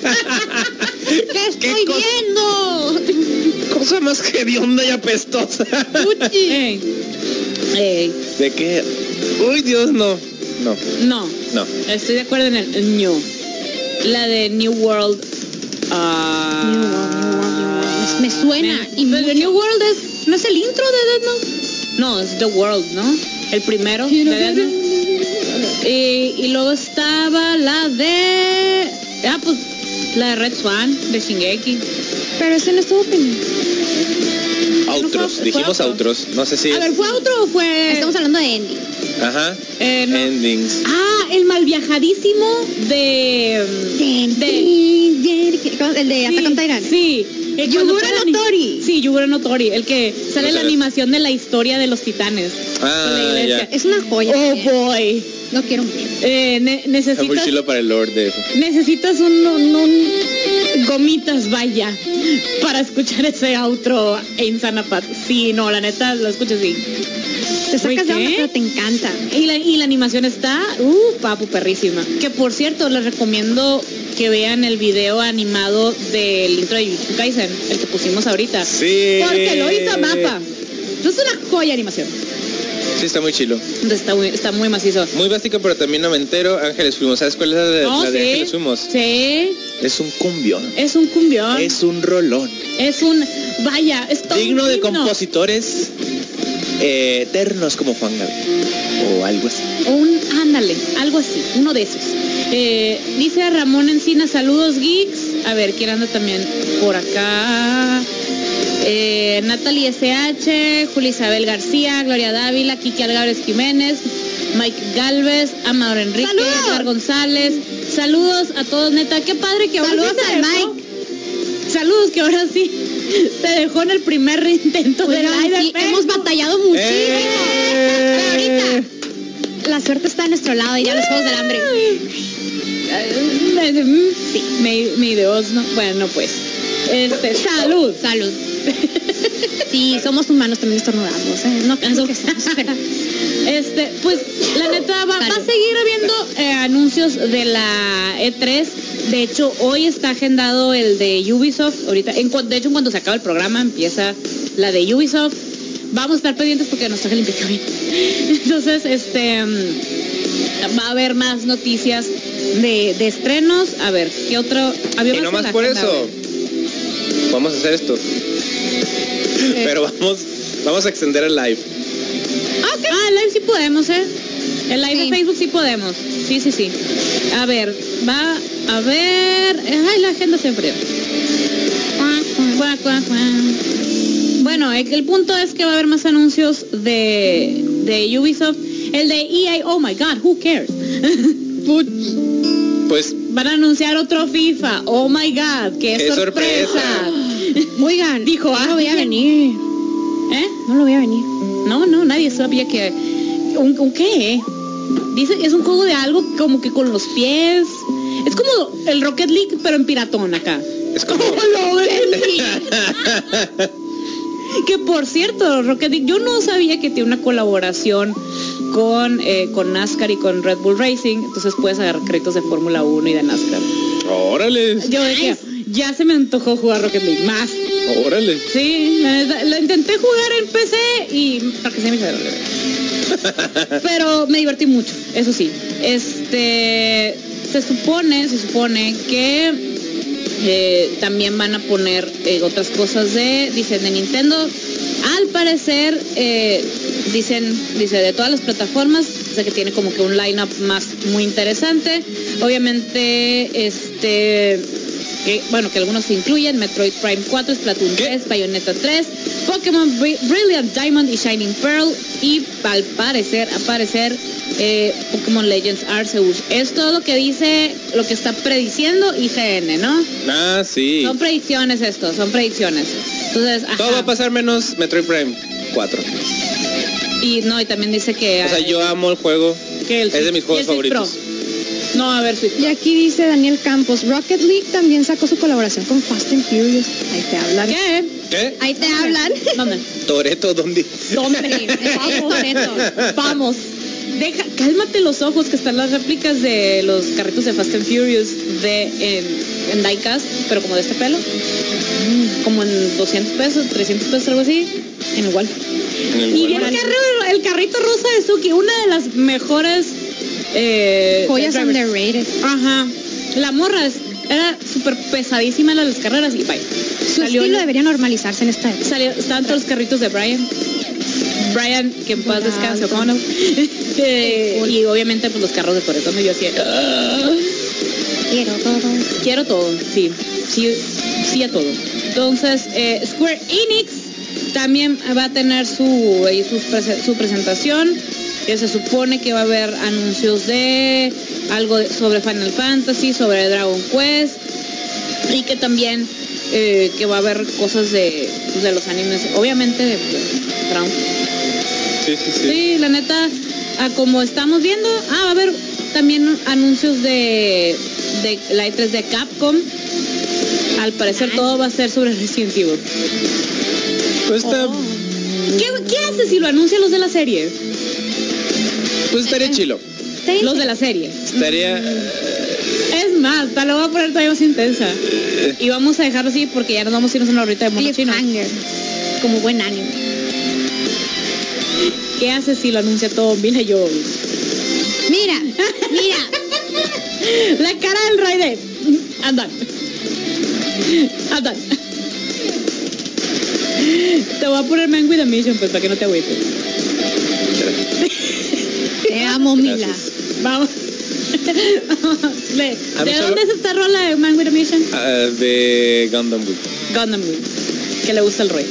¿Qué estoy viendo? Cosa más hedionda y apestosa. Ey. Ey. ¿De qué? Uy, Dios, no. No, No, no. estoy de acuerdo en el, New. La de New World. ah, Me suena. Y Y New World es, ¿no es el intro de Death Note? No, es The World, ¿no? El primero de. Y, y luego estaba la de... Ah, pues la de Red Swan, de Shingeki. Pero ese no estuvo pendiente. Outros, fue dijimos outro. outros. No sé si A es- ver, ¿fue otro o fue...? Estamos hablando de Andy. Ajá. Eh, no. Endings. Ah, el mal viajadísimo de... El de Attack on Titan. Sí. Yugura. Sí, Yugura no Tori, el que sale No la animación de la historia de los titanes. Ah, la ya. Es una joya. Oh boy. No quiero ver. Eh, ne- necesitas, chilo para el Lord de eso. necesitas un, un- un- gomitas, vaya, para escuchar ese outro en Sanapat. Sí, no, la neta, lo escuchas bien. Te sacas de onda, te encanta. Y la, y la animación está, uh, papu, perrísima. Que por cierto, les recomiendo que vean el video animado del intro de Jujutsu Kaisen, el que pusimos ahorita. Sí. Porque lo hizo Mapa. Es una joya de animación. Sí, está muy chilo. Entonces está muy, está muy macizo. Muy básico, pero también noventero. Ángeles Fuimos. ¿Sabes cuál es la de, la de sí. Ángeles Fuimos? Sí, Es un cumbión. es un cumbión. Es, Es un rolón. un... Vaya, es todo Digno un de compositores eh, eternos como Juan Gabriel. O algo así. O un, ándale, algo así, uno de esos. Eh, dice Ramón Encina, saludos geeks. A ver, ¿quién anda también por acá? Eh, Natalie SH, Juli Isabel García, Gloria Dávila, Kiki Algares Jiménez, Mike Galvez, Amador Enrique. Edgar González. Saludos a todos, neta. Qué padre que ahora Saludos sí al dejó. Saludos que ahora sí se dejó en el primer intento del Oigan, live de sí, hemos batallado muchísimo. ¡Eh! Pero ahorita la suerte está a nuestro lado y ya los juegos del hambre. Sí, mi, mi Dios, no. Bueno, pues. Este, salud. Salud. Sí, somos humanos también estornudamos, ¿eh? No pienso que seamos pero- Este, pues, la neta, va, va a seguir habiendo eh, anuncios de la E3. De hecho, hoy está agendado el de Ubisoft. Ahorita, en, de hecho, en cuanto se acaba el programa, empieza la de Ubisoft. Vamos a estar pendientes porque nos traje el. Entonces, este, mm, va a haber más noticias de, de estrenos. A ver, ¿qué otro? Había Y más no más por agenda, eso. Vamos a hacer esto. Pero vamos, vamos a extender el live. Ah, el live sí podemos, ¿eh? El live Sí. de Facebook sí podemos. Sí, sí, sí. A ver, va a ver... Ay, la agenda se enfrió. Bueno, el, punto es que va a haber más anuncios de, de Ubisoft. El de EA, oh my god, who cares? Pues Van a anunciar otro FIFA. Oh my god, qué, Qué sorpresa. sorpresa. Oigan, Dijo, no ah, lo voy a venir. ¿Eh? No lo voy a venir. No, no, nadie sabía que... ¿Un, un qué? Dice es un juego de algo como que con los pies. Es como el Rocket League, pero en piratón acá. es como... Que por cierto, Rocket League, yo no sabía que tiene una colaboración con, eh, con NASCAR y con Red Bull Racing. Entonces puedes agarrar créditos de Fórmula 1 y de NASCAR. Órale, Yo decía, ya se me antojó jugar Rocket League. Más. órale. Sí, la lo intenté jugar en PC y para que se me Pero me divertí mucho, eso sí. Este se supone, se supone que eh, también van a poner eh, otras cosas de, dicen de Nintendo. Al parecer, eh, dicen, dice de todas las plataformas, sé que tiene como que un lineup más muy interesante. Obviamente, este que, bueno, que algunos incluyen, Metroid Prime 4, Splatoon ¿Qué? 3, Bayonetta 3, Pokémon Bri- Brilliant Diamond y Shining Pearl y al parecer, aparecer eh, Pokémon Legends Arceus. Es todo lo que dice, lo que está prediciendo IGN, ¿no? Ah, sí. Son predicciones esto, son predicciones. Entonces, ajá. Todo va a pasar menos Metroid Prime 4. Y no, y también dice que... O sea, yo amo el juego. que el es de mis juegos favoritos. Pro. No, a ver, Switch Y aquí dice Daniel Campos, Rocket League también sacó su colaboración con Fast and Furious. Ahí te hablan. ¿Qué? ¿Qué? Ahí te hablan. ¿Dónde? Toreto, ¿dónde? Hombre, vamos. Deja, cálmate los ojos que están las réplicas de los carritos de Fast and Furious de en, en diecast, pero como de este pelo. Como en 200 pesos, 300 pesos, algo así. En igual. En el Y el, Walmart. carro- el carrito rosa de Suki, una de las mejores eh, Joyas underrated. Ajá. La morra es- era súper pesadísima en las carreras y bye. Su Salió estilo en- debería normalizarse en esta época. Salió, estaban todos los carritos de Brian. Brian, que en paz descanse, ¿cómo no? Eh, y obviamente pues los carros de Toretto, yo así, "Ah". Quiero todo. quiero todo, sí, sí, sí a todo. Entonces, eh, Square Enix también va a tener su, prese- su presentación, que se supone que va a haber anuncios de algo de- sobre Final Fantasy, sobre Dragon Quest, y que también eh, que va a haber cosas de, pues, de los animes, obviamente de, Dragon Sí, sí, sí. Sí, la neta, a como estamos viendo, ah, va a haber también anuncios de, de la E3 de Capcom. Al parecer todo va a ser sobre Resident Evil. Pues, está, Oh. ¿Qué, qué hace si lo anuncian los de la serie? Pues estaría chilo. Los de la serie. Estaría... Es más, te lo voy a poner todavía más intensa. Y vamos a dejarlo así porque ya nos vamos a irnos a una horita de mono chino. Como buen anime. ¿Qué haces si lo anuncia todo Mila Jovovich? Mira, mira. La cara del rey de... Andan. Andan. Te voy a poner Man with a Mission, pues, para que no te agüites. Amo, Mila. Vamos. ¿De, ¿de dónde es esta rola de Man with a Mission? Ah, de Gundam Wing. Gundam Wing. Que le gusta el rey.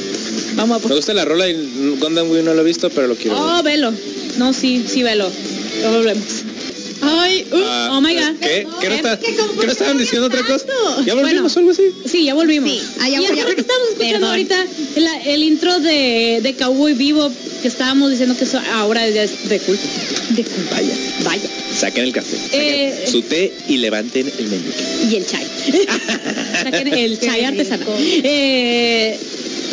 Vamos a Me poner... gusta la rola y Gundam Wing no lo he visto, pero lo quiero Oh, ver. velo. No, sí, sí, velo. Lo volvemos. Ay, uh, Ah, oh my god. ¿Qué? ¿Qué no, está- ¿qué no estaban diciendo otra cosa? ¿Ya Bueno. volvimos o algo así? Sí, ya volvimos. Sí, ah, ya y aparte estamos escuchando Perdón. ahorita la- el intro de, de Cowboy Vivo que estábamos diciendo que eso ahora ya es de culto. De culto. Vaya. Vaya. Saquen el café. saquen Eh, su té y levanten el meñique. Y el chai. Saquen el chai artesanal. Eh...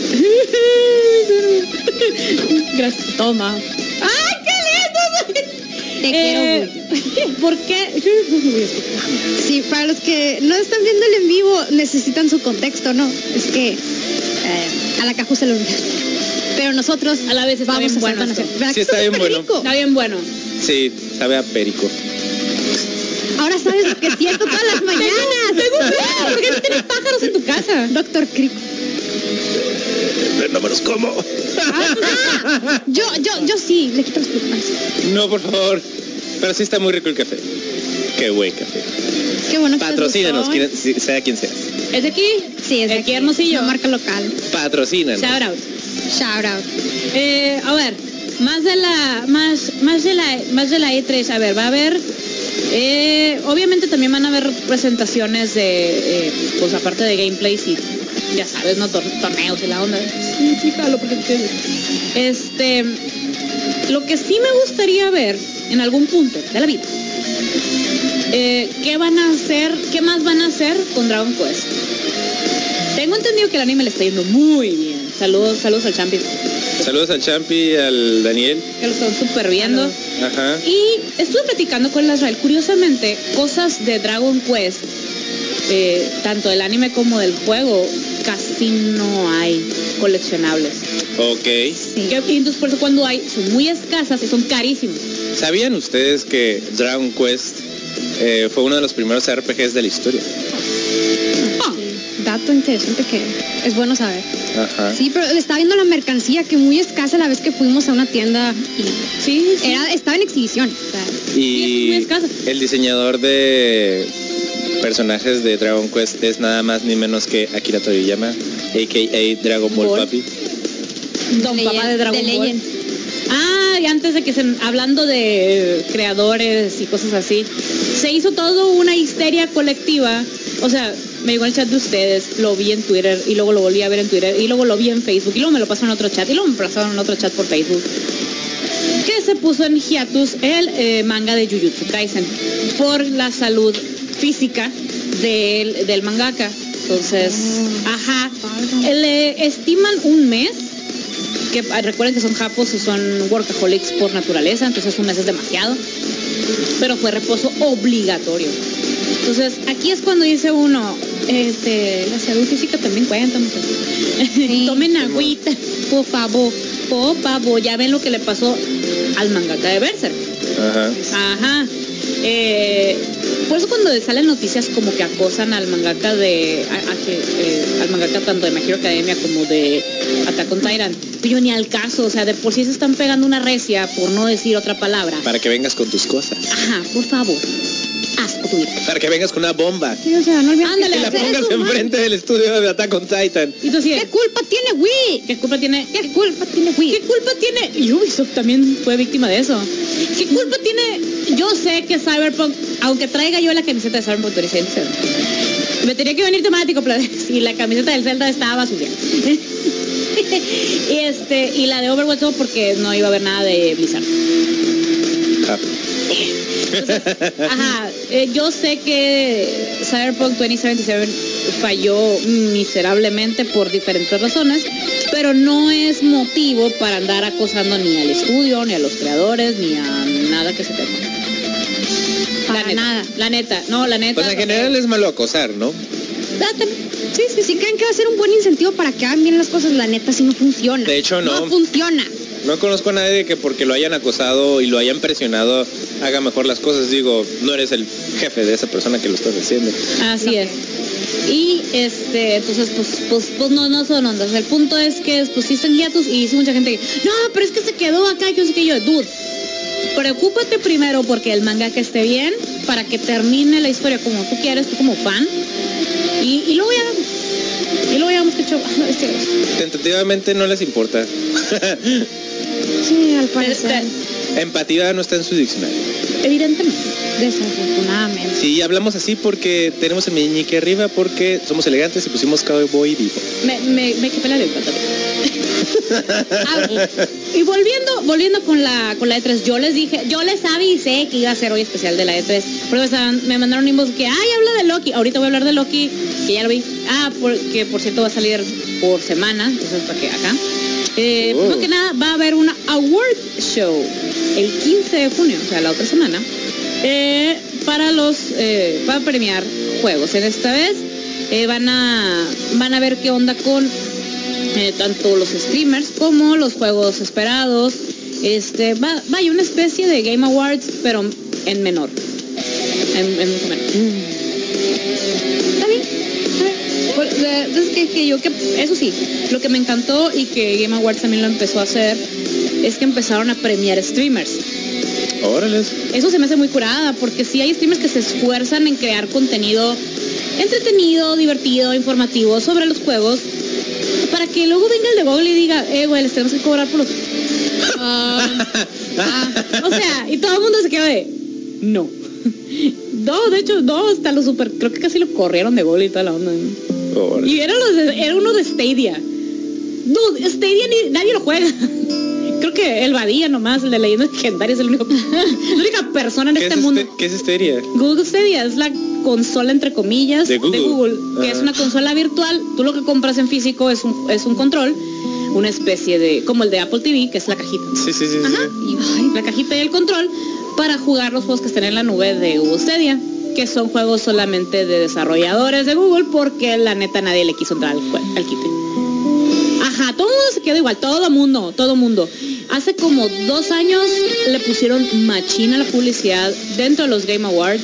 Gracias. Toma. ¡Ay, qué lindo! Te Eh, quiero, ¿Por qué? Sí, para los que no están viendo el en vivo, necesitan su contexto, ¿no? Es que eh, a la caju se lo olvidó. Pero nosotros A la vez está vamos bien a bueno hacer esto. ¿Verdad Sí, está bien bueno. Está bien bueno. Sí, sabe a perico. Ahora sabes lo que siento todas las mañanas. Tengo un perro, ¿Por qué no tienes pájaros en tu casa? Doctor Crico. No me los como. Ah, yo, yo, yo sí, le quito los plumas. No, por favor. Pero sí está muy rico el café. Qué buen café. Qué bueno que Patrocínanos, si- sea quien sea. ¿Es de aquí? Sí, es de aquí, Hermosillo. marca local. Patrocínanos. Shout out. Shout out. Eh, a ver, más de la, más, más de la, más de la E3, a ver, va a haber, eh, obviamente también van a haber presentaciones de, eh, pues aparte de gameplays y ya sabes, no Tor- torneos y la onda. Sí, sí, jalo, porque te- este, lo que sí me gustaría ver en algún punto de la vida. eh, ¿Qué van a hacer? ¿Qué más van a hacer con Dragon Quest? Tengo entendido que el anime le está yendo muy bien. Saludos, saludos al champion. Saludos al Champi, al Daniel. que lo están super viendo. Ajá. Y estuve platicando con el Israel, curiosamente, cosas de Dragon Quest, eh, tanto del anime como del juego, casi no hay coleccionables. Ok. Y entonces por eso cuando hay, son muy escasas y son carísimas. ¿Sabían ustedes que Dragon Quest eh, fue uno de los primeros RPGs de la historia? Ah, Dato interesante que es bueno saber. Ajá. Sí, pero le estaba viendo la mercancía que muy escasa la vez que fuimos a una tienda y sí, sí. era, estaba en exhibición. o sea, Sí, es muy Y escasa. el diseñador de personajes de Dragon Quest es nada más ni menos que Akira Toriyama, a.k.a. Dragon Ball Ball. Papi. Don Legend- Papá de Dragon de Ball. Legend. Ah, y antes de que se, hablando de creadores y cosas así, se hizo todo una histeria colectiva. O sea, me llegó el chat de ustedes, lo vi en Twitter y luego lo volví a ver en Twitter y luego lo vi en Facebook y luego me lo pasaron en otro chat y luego me pasaron en otro chat por Facebook. Que se puso en hiatus el eh, manga de Jujutsu Kaisen por la salud física del, del mangaka. Entonces, ajá, le estiman un mes que ah, recuerden que son japos y son workaholics por naturaleza, entonces un mes es demasiado, pero fue reposo obligatorio. Entonces, aquí es cuando dice uno, este, la salud física también cuenta. Tomen agüita, por favor, por favor, ya ven lo que le pasó al mangaka de Berserk. Ajá. Ajá. Eh, por eso cuando salen noticias como que acosan al mangaka de a- a que, eh, al mangaka tanto de My Hero Academia como de Attack on Titan, pues yo ni al caso, o sea, de por sí se están pegando una recia por no decir otra palabra. Para que vengas con tus cosas. Ajá, por favor. Haz tu vida. Para que vengas con una bomba. Sí, o sea, no olvides Ándale, Y la pongas enfrente del estudio de Attack on Titan. Y tú de, ¿Qué culpa tiene Wii? ¿qué culpa tiene? ¿Qué culpa tiene Wii? ¿Qué culpa tiene? Y Ubisoft también fue víctima de eso. ¿Qué culpa tiene? Yo sé que Cyberpunk, aunque traiga yo la camiseta de Cyberpunk 2077, me tenía que venir temático, pero si la camiseta del Zelda estaba sucia. y este, y la de Overwatch porque no iba a haber nada de Blizzard. Ajá, eh, yo sé que Cyberpunk 2077 falló miserablemente por diferentes razones, pero no es motivo para andar acosando ni al estudio, ni a los creadores, ni a nada que se tenga. Para la neta, nada. La neta, no, la neta. Pues en general es malo acosar, ¿no? Sí, sí, sí. creen que va a ser un buen incentivo para que hagan bien las cosas, la neta sí no funciona. De hecho, no. No funciona. No conozco a nadie que porque lo hayan acosado y lo hayan presionado haga mejor las cosas. Digo, no eres el jefe de esa persona que lo estás haciendo. Así es. Y este, entonces, pues, pues, pues no, no son ondas. El punto es que pues sí están y dice mucha gente que, no, pero es que se quedó acá, que no sé qué yo, dude. Preocúpate primero porque el manga que esté bien, para que termine la historia como tú quieres, tú como fan. Y, y luego ya, y luego ya que es que- Tentativamente no les importa. Sí, al parecer. Empatía no está en su diccionario. evidentemente. Desafortunadamente. Sí, hablamos así porque tenemos el meñique arriba porque somos elegantes y pusimos cowboy vivo. Me, me, me quepé la lengua también. Y volviendo, volviendo con la con la E3, yo les dije, yo les avisé que iba a ser hoy especial de la E3. Porque estaban- me mandaron un inbox que, ay, habla de Loki. Ahorita voy a hablar de Loki, que ya lo vi. Ah, porque por cierto va a salir por semana, entonces para que acá. Eh, Oh. Primero que nada, va a haber una award show el 15 de junio, o sea, la otra semana, eh, para los, eh, para premiar juegos. En esta vez eh, van a van a ver qué onda con tanto los streamers como los juegos esperados. Este, va, vaya una especie de Game Awards, pero en menor. En, en menor. Entonces que, que yo que eso sí, lo que me encantó y que Game Awards también lo empezó a hacer es que empezaron a premiar streamers. Órale. Eso se me hace muy curada, porque sí hay streamers que se esfuerzan en crear contenido entretenido, divertido, informativo sobre los juegos, para que luego venga el de Google y diga, eh, güey, les tenemos que cobrar por los... Ah, ah, o sea, y todo el mundo se queda de, no. No, de hecho, no, hasta lo super, creo que casi lo corrieron de Google y toda la onda. ¿no? Y era, los de- era uno de Stadia. Dude, Stadia ni- nadie lo juega. Creo que el Badía nomás, el de leyendas legendarias, es el único, la única persona en ¿Qué este es, mundo. este, ¿Qué es Histeria? Google Stadia es la consola entre comillas De Google. que es una consola virtual. Tú lo que compras en físico es un, es un control, una especie de, como el de Apple TV, que es la cajita. Sí, sí, sí. sí. Ajá, y ay, la cajita y el control para jugar los juegos que están en la nube de Google Stadia, que son juegos solamente de desarrolladores de Google, porque la neta nadie le quiso entrar al, al quite. Ajá, todo se quedó igual, todo mundo, todo mundo. Hace como dos años le pusieron machina la publicidad dentro de los Game Awards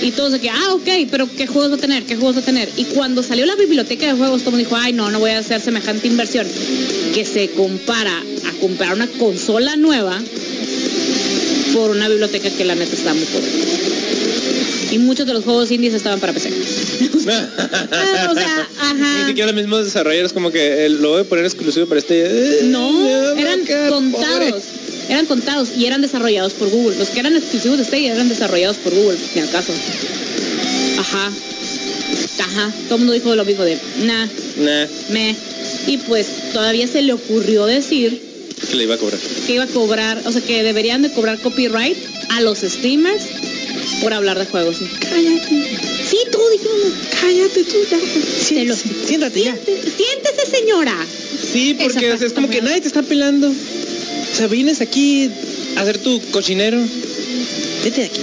y todos de que, ah, ok, pero ¿qué juegos va a tener? ¿Qué juegos va a tener? Y cuando salió la biblioteca de juegos, todo dijo, ay, no, no voy a hacer semejante inversión. Que se compara a comprar una consola nueva por una biblioteca que la neta está muy pobre. Y muchos de los juegos indies estaban para PC. Ah, o sea, Ni ajá. siquiera los mismos desarrolladores como que eh, lo voy a poner exclusivo para este. eh, No, eran contados. Eran contados y eran desarrollados por Google. Los que eran exclusivos de Stadia eran desarrollados por Google, ni al caso. Ajá. Ajá. Todo el mundo dijo lo mismo de, nah, Nah, me. Y pues todavía se le ocurrió decir que le iba a cobrar. que iba a cobrar, o sea, que deberían de cobrar copyright a los streamers por hablar de juegos. Cállate. Sí, tú dijimos. Cállate tú ya. Siéntate ya. Siéntese, señora. Sí, porque Esa o sea, es como que nadie te está pelando. O sea, vienes aquí a hacer tu cochinero. Vete de aquí.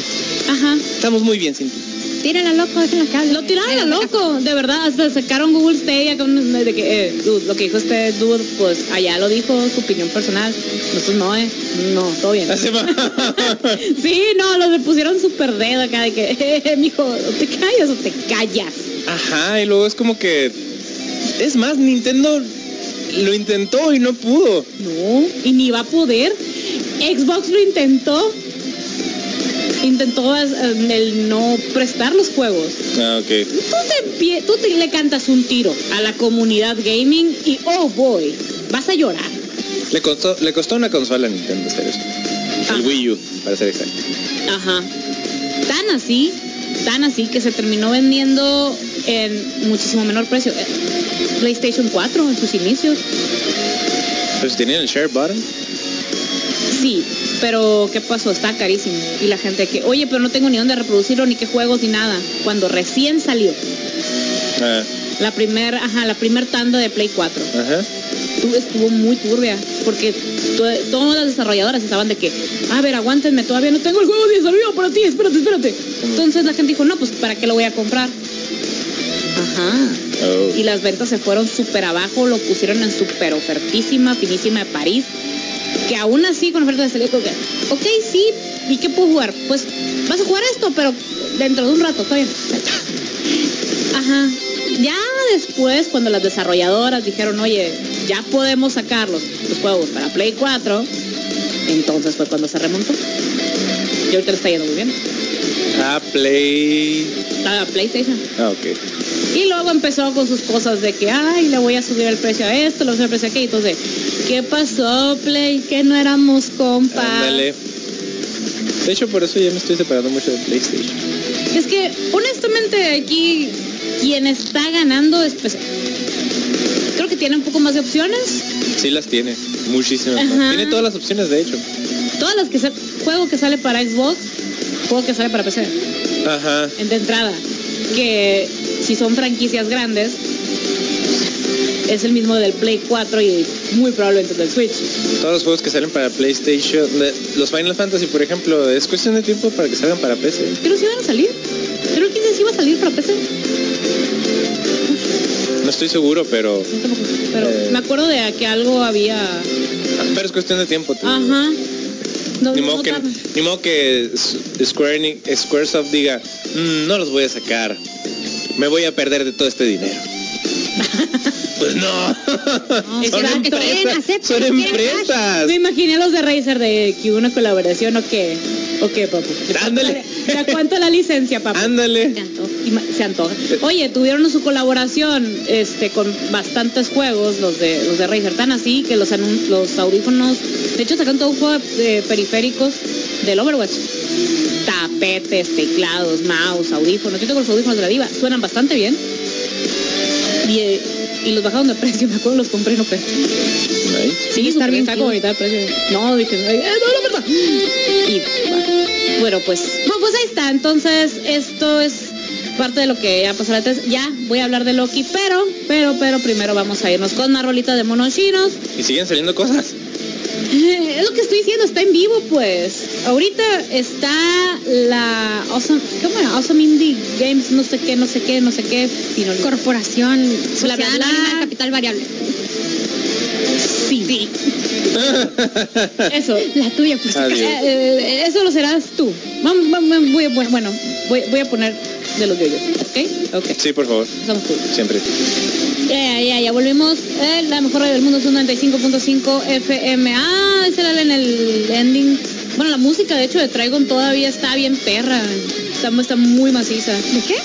Ajá. Estamos muy bien sin ti. Tírala loco, déjenla que hable. Lo tiraron a loco, de verdad, hasta sacaron Google Stadia con de que, eh, dude, lo que dijo este dude, pues allá lo dijo, su opinión personal. Nosotros no, eh, no, todo bien. Sí, no, los le pusieron súper dedo acá de que, eh, mijo, o te callas o te callas. Ajá, y luego es como que. Es más, Nintendo lo intentó y no pudo. No, y ni va a poder. Xbox lo intentó. Intentó eh, el no prestar los juegos. Ah, ok. Tú, te, empie- tú te le cantas un tiro a la comunidad gaming y oh boy, vas a llorar. Le costó, le costó una consola a Nintendo hacer eso. Ah. El Wii U, para ser exacto. Ajá. Tan así, tan así que se terminó vendiendo en muchísimo menor precio. Eh, PlayStation 4 en sus inicios. Si tenían el share button. Sí, pero ¿qué pasó? Está carísimo. Y la gente que, oye, pero no tengo ni dónde reproducirlo, ni qué juegos, ni nada. Cuando recién salió. Ah, La primer, ajá, la primer tanda de Play 4. ajá. Estuvo, muy turbia. Porque to- todas las desarrolladoras estaban de que, a ver, aguántenme, todavía no tengo el juego de desarrollo para ti, espérate, espérate. Entonces la gente dijo, no, pues ¿para qué lo voy a comprar? Ajá. Oh. Y las ventas se fueron súper abajo, lo pusieron en súper ofertísima, finísima de París. Que aún así con oferta de como que, ok, sí, ¿y qué puedo jugar? Pues vas a jugar esto, pero dentro de un rato, está bien. Ajá. Ya después, cuando las desarrolladoras dijeron, oye, ya podemos sacar los, los juegos para Play 4, entonces fue cuando se remontó. Y ahorita le está yendo muy bien. Ah, Play. A PlayStation. Ah, ok. Y luego empezó con sus cosas de que, ay, le voy a subir el precio a esto, le voy a subir el precio a aquello. Entonces, ¿qué pasó, Play? Que no éramos compas. Ándale. De hecho, por eso ya me estoy separando mucho de PlayStation. Es que, honestamente, aquí quien está ganando es PC. Creo que tiene un poco más de opciones. Sí las tiene. Muchísimas más. Tiene todas las opciones, de hecho. Todas las que sal- juego que sale para Xbox, juego que sale para PC. Ajá. En de entrada. Que si son franquicias grandes, es el mismo del Play 4 y muy probablemente del Switch. Todos los juegos que salen para PlayStation. Los Final Fantasy, por ejemplo, es cuestión de tiempo para que salgan para PC. Que sí van a salir. Creo que sí iba a salir para PC. No estoy seguro, pero. No tampoco. Pero Eh. me acuerdo de que algo había. Pero es cuestión de tiempo. tú. Ajá. No, Ni no modo, que, ni modo que Square Squaresoft diga, "Mm, no los voy a sacar. Me voy a perder de todo este dinero. pues no. son exacto. empresas. Acepta, Son empresas. Me imaginé los de Razer de que hubo una colaboración o qué. ¿O qué, papu? ¿De cuánto Ándale. ¿De cuánto la licencia, papu? Ándale. Se antoja. Oye, tuvieron su colaboración este, con bastantes juegos, los de los de Razer, tan así que los, los audífonos, de hecho sacan todo un juego de periféricos del Overwatch. Tapetes, teclados, mouse, audífonos. Yo tengo los audífonos de la diva, suenan bastante bien. Y, eh, y los bajaron de precio, me acuerdo, los compré, no pero. Ahí. Sí, estar bien está como chido. ahorita el precio. No, dije, "Ay, eh, no, la verdad. Y bueno, pues, bueno, pues ahí está. Entonces, esto es parte de lo que ya pasó la tres. Ya voy a hablar de Loki, pero, pero, pero primero vamos a irnos con una rolita de monos chinos. Y siguen saliendo cosas. Es lo que estoy diciendo, está en vivo, pues. Ahorita está la Awesome, ¿cómo era? Awesome Indie Games, no sé qué, no sé qué, no sé qué. Corporación, sociedad bla. anónima, capital variable. sí. Eso. La tuya, pues. Adiós. Eh, eh, eso lo serás tú. Vamos, vamos, voy, voy- bueno, voy, voy a poner de los yoyos, ¿ok? Ok, Sí, por favor. estamos tú. Siempre. Ya, ya, ya, volvimos. Eh, la mejor radio del mundo es un 95.5 FM. Ah, ese era en el ending. Bueno, la música, de hecho, de Trigon todavía está bien perra. Está, está muy maciza. ¿De qué?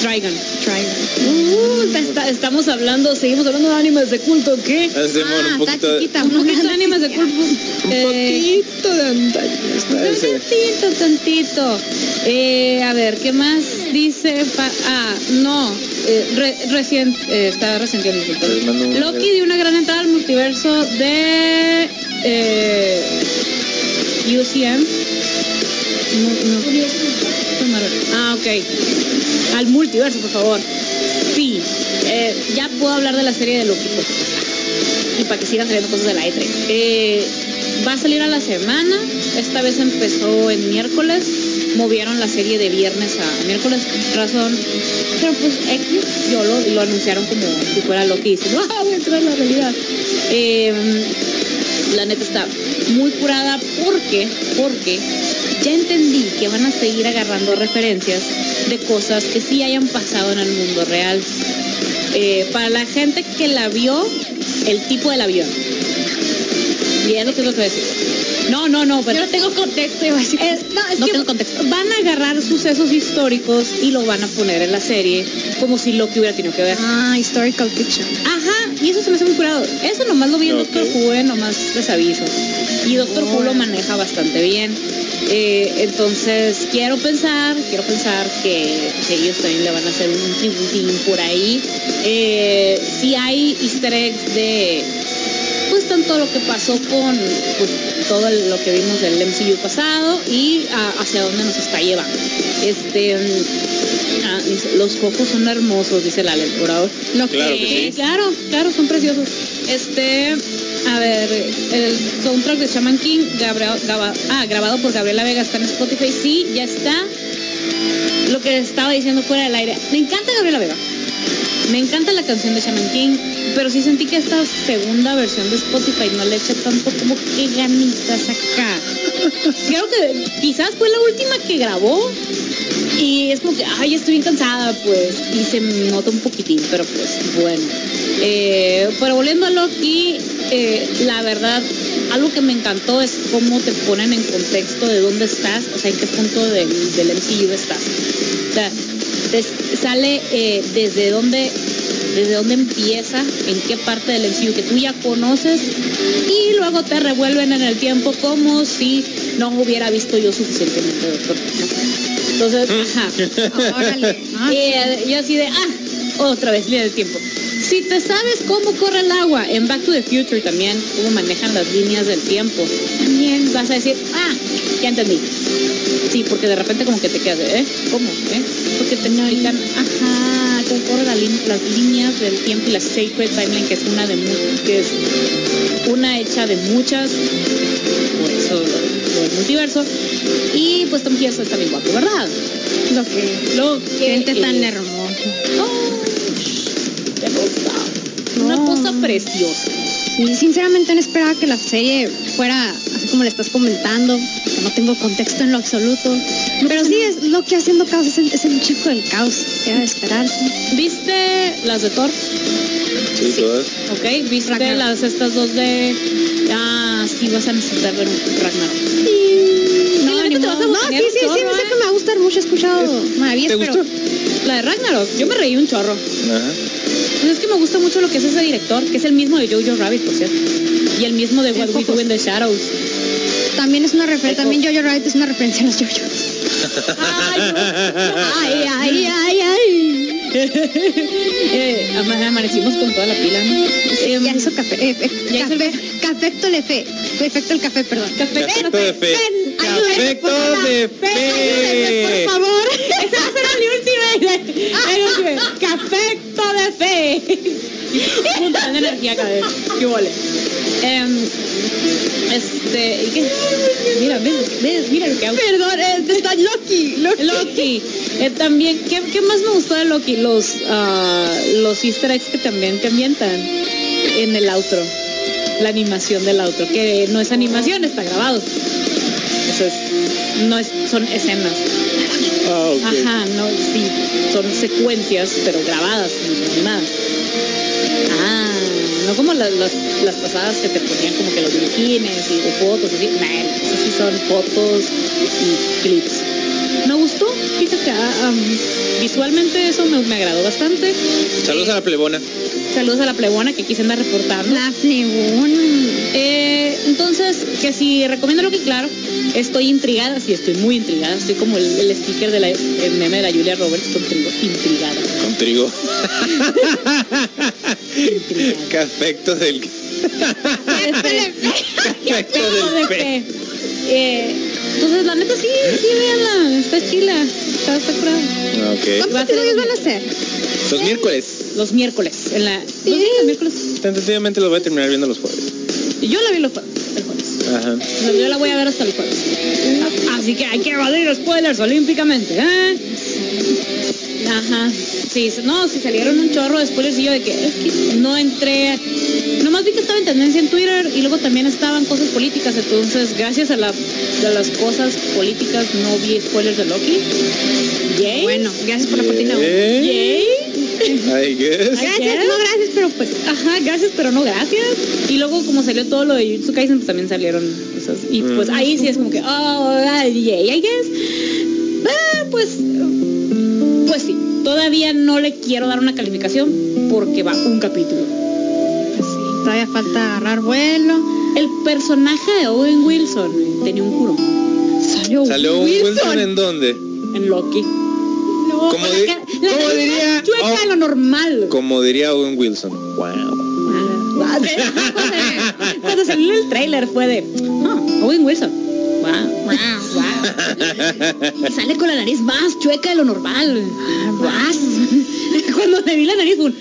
Trigon. Uh, está- está- estamos hablando, seguimos hablando de animes de culto, ¿qué? Hacemos Ah, un poquito está de... chiquita. Un poquito de animes de culto. Un Eh, poquito de antaño. Tantito, tantito. Eh, a ver, ¿qué más dice? Pa- ah, no. Eh, re- recién, eh, está mando un- Loki dio una gran entrada al multiverso de eh, UCM. No, no. Ah, ok. Al multiverso, por favor. Sí. eh, ya puedo hablar de la serie de Loki. pues. Y para que sigan saliendo cosas de la E3. Eh, va a salir a la semana. Esta vez empezó en miércoles. Movieron la serie de viernes a miércoles. Razón. Pero pues X, yo lo, lo anunciaron como si fuera Loki diciendo, ah, entrar en la realidad. Eh, la neta está muy curada porque, porque ya entendí que van a seguir agarrando referencias de cosas que sí hayan pasado en el mundo real. Eh, para la gente que la vio, el tipo del avión. Y es lo que tengo que decir. No, no, no, pero Yo no tengo contexto, iba a decir. eh, no, es No que tengo contexto. Van a agarrar sucesos históricos y lo van a poner en la serie como si lo que hubiera tenido que ver. Ah, historical fiction. Ajá, y eso se me hace muy curado. Eso nomás lo vi en Ok. Doctor Who, eh, nomás les aviso. Y Doctor Who lo maneja bastante bien. Eh, entonces, quiero pensar, quiero pensar que pues, ellos también le van a hacer un tributín por ahí. Eh, si hay easter eggs de, pues, tanto lo que pasó con pues, todo lo que vimos del MCU pasado y a- hacia dónde nos está llevando. Este, mm, ah, dice, los cocos son hermosos, dice la por ahora. Lo Claro que sí. Claro, claro, son preciosos. Este, a ver, el soundtrack de Shaman King, Gabriel- ah, grabado por Gabriela Vega, está en Spotify, sí, ya está. Lo que estaba diciendo fuera del aire. Me encanta Gabriela Vega. Me encanta la canción de Shaman King, pero sí sentí que esta segunda versión de Spotify no le eché tanto como que ganitas acá. Creo que quizás fue la última que grabó y es como que, ay, estoy bien cansada, pues, y se nota un poquitín, pero pues, bueno. Eh, pero volviendo a Loki, eh, la verdad, algo que me encantó es cómo te ponen en contexto de dónde estás, o sea, en qué punto del, del MCU estás. O sea, sale eh, desde dónde desde dónde empieza, en qué parte del MCU que tú ya conoces y luego te revuelven en el tiempo como si no hubiera visto yo suficientemente Doctor. Entonces, ajá. Órale. Y eh, yo así de, ah, otra vez, línea del tiempo. Si te sabes cómo corre el agua, en Back to the Future también, cómo manejan las líneas del tiempo, también vas a decir, ah, ya entendí. Sí, porque de repente como que te quedas, de, ¿eh? ¿Cómo? ¿Eh? Porque te explican, ajá, cómo la lin- las líneas del tiempo y la Sacred Timeline, que es una de que es una hecha de muchas, por eso lo, del multiverso. Y pues Tom Hiddleston está bien guapo, ¿verdad? lo que. Lo que Gente tan hermosa. Oh, preciosa. Y sinceramente no esperaba que la serie fuera así como le estás comentando, que no tengo contexto en lo absoluto. Pero sí, es lo que haciendo caos, es el, es el chico del caos, era de esperarse. ¿Viste las de Thor? Sí, todas. ¿Ok? ¿Viste Ragnarok. las estas dos de... Ah, sí, vas a necesitar ver un Ragnarok. No, la ni neta te vas a modo. no, sí, sí, sí, no sé ¿eh? que me va a gustar mucho, he escuchado maravillas, ¿Te pero... gustó? La de Ragnarok, yo me reí un chorro. Ajá. Pues es que me gusta mucho lo que es ese director, que es el mismo de Jojo Rabbit, por cierto. Y el mismo de What We Do in the Shadows. También es una referencia, también Jojo Rabbit es una referencia a los Jojos. Ay, ay, ay, ay. eh, ama- amanecimos con toda la pila, ¿no? Em, Ya hizo café, eh, eh, ya hizo café, el- cafecto le fe, efecto el café, perdón. Café, Cafecto de fe. Cafecto de fe. por favor. Esa va a ser la última. El último. Cafecto de fe. Punta de energía. ¿Qué vole? Em, este, ¿y qué? Mira, ves, ves, mira lo que hago. Perdón, eh, está Loki, Loki. Loki. Eh, también, ¿qué, qué más me gustó de Loki? Los, ah, los easter eggs que también te ambientan en el outro. La animación del outro, que no es animación, está grabado. Eso es, no es, son escenas. Ah. Ajá, no, sí, son secuencias, pero grabadas, no animadas. Ah, no como las, las, las pasadas que te ponían como que los bikines y o fotos, así. Nah, esas sí son fotos y clips. Me gustó, fíjate, ah, am, visualmente eso me, me agradó bastante. Saludos a la plebona. Saludos a la plebona que aquí se anda reportando. La plebona. Eh, entonces, que si recomiendo lo que claro, estoy intrigada, sí, estoy muy intrigada, estoy como el, el sticker de la el meme de la Julia Roberts con trigo, intrigada. Con trigo. intrigada. Cafecto del. Cafecto Tengo del de fe. fe. Eh, entonces, la neta sí, sí, véanla, está chila, está, está curada. Ok. Va a ¿Cuántos episodios van a ser? Los miércoles. Los miércoles, en la... ¿Los días los miércoles? Tentativamente los voy a terminar viendo los jueves. Yo la vi los el jueves. Ajá. O sea, Yo la voy a ver hasta el jueves. Así que hay que evadir spoilers olímpicamente, ¿eh? Ajá. Sí, no, si salieron un chorro de spoilers y yo de que es que no entré. Nomás vi que estaba en tendencia en Twitter y luego también estaban cosas políticas. Entonces, gracias a, la, a las cosas políticas no vi spoilers de Loki. Yay. Bueno, gracias por la cortina. Yay. I guess. I Gracias, guess. no gracias, pero pues. Ajá, gracias, pero no gracias. Y luego como salió todo lo de Jujutsu Kaisen, pues también salieron cosas. Y pues Mm. ahí sí es como que, oh, yay, I guess. Ah, pues, pues sí, todavía no le quiero dar una calificación porque va un capítulo. pues sí, todavía falta agarrar vuelo. El personaje de Owen Wilson tenía un curón. Salió, ¿Salió un Wilson en dónde? en Loki. No, Como di- como nariz diría- chueca oh. lo normal. Como diría Owen Wilson. Wow. Ah, cuando- salió el trailer fue de oh, Owen Wilson. Wow, wow, wow. Sale con la nariz más chueca de lo normal. Más. Cuando le vi la nariz, un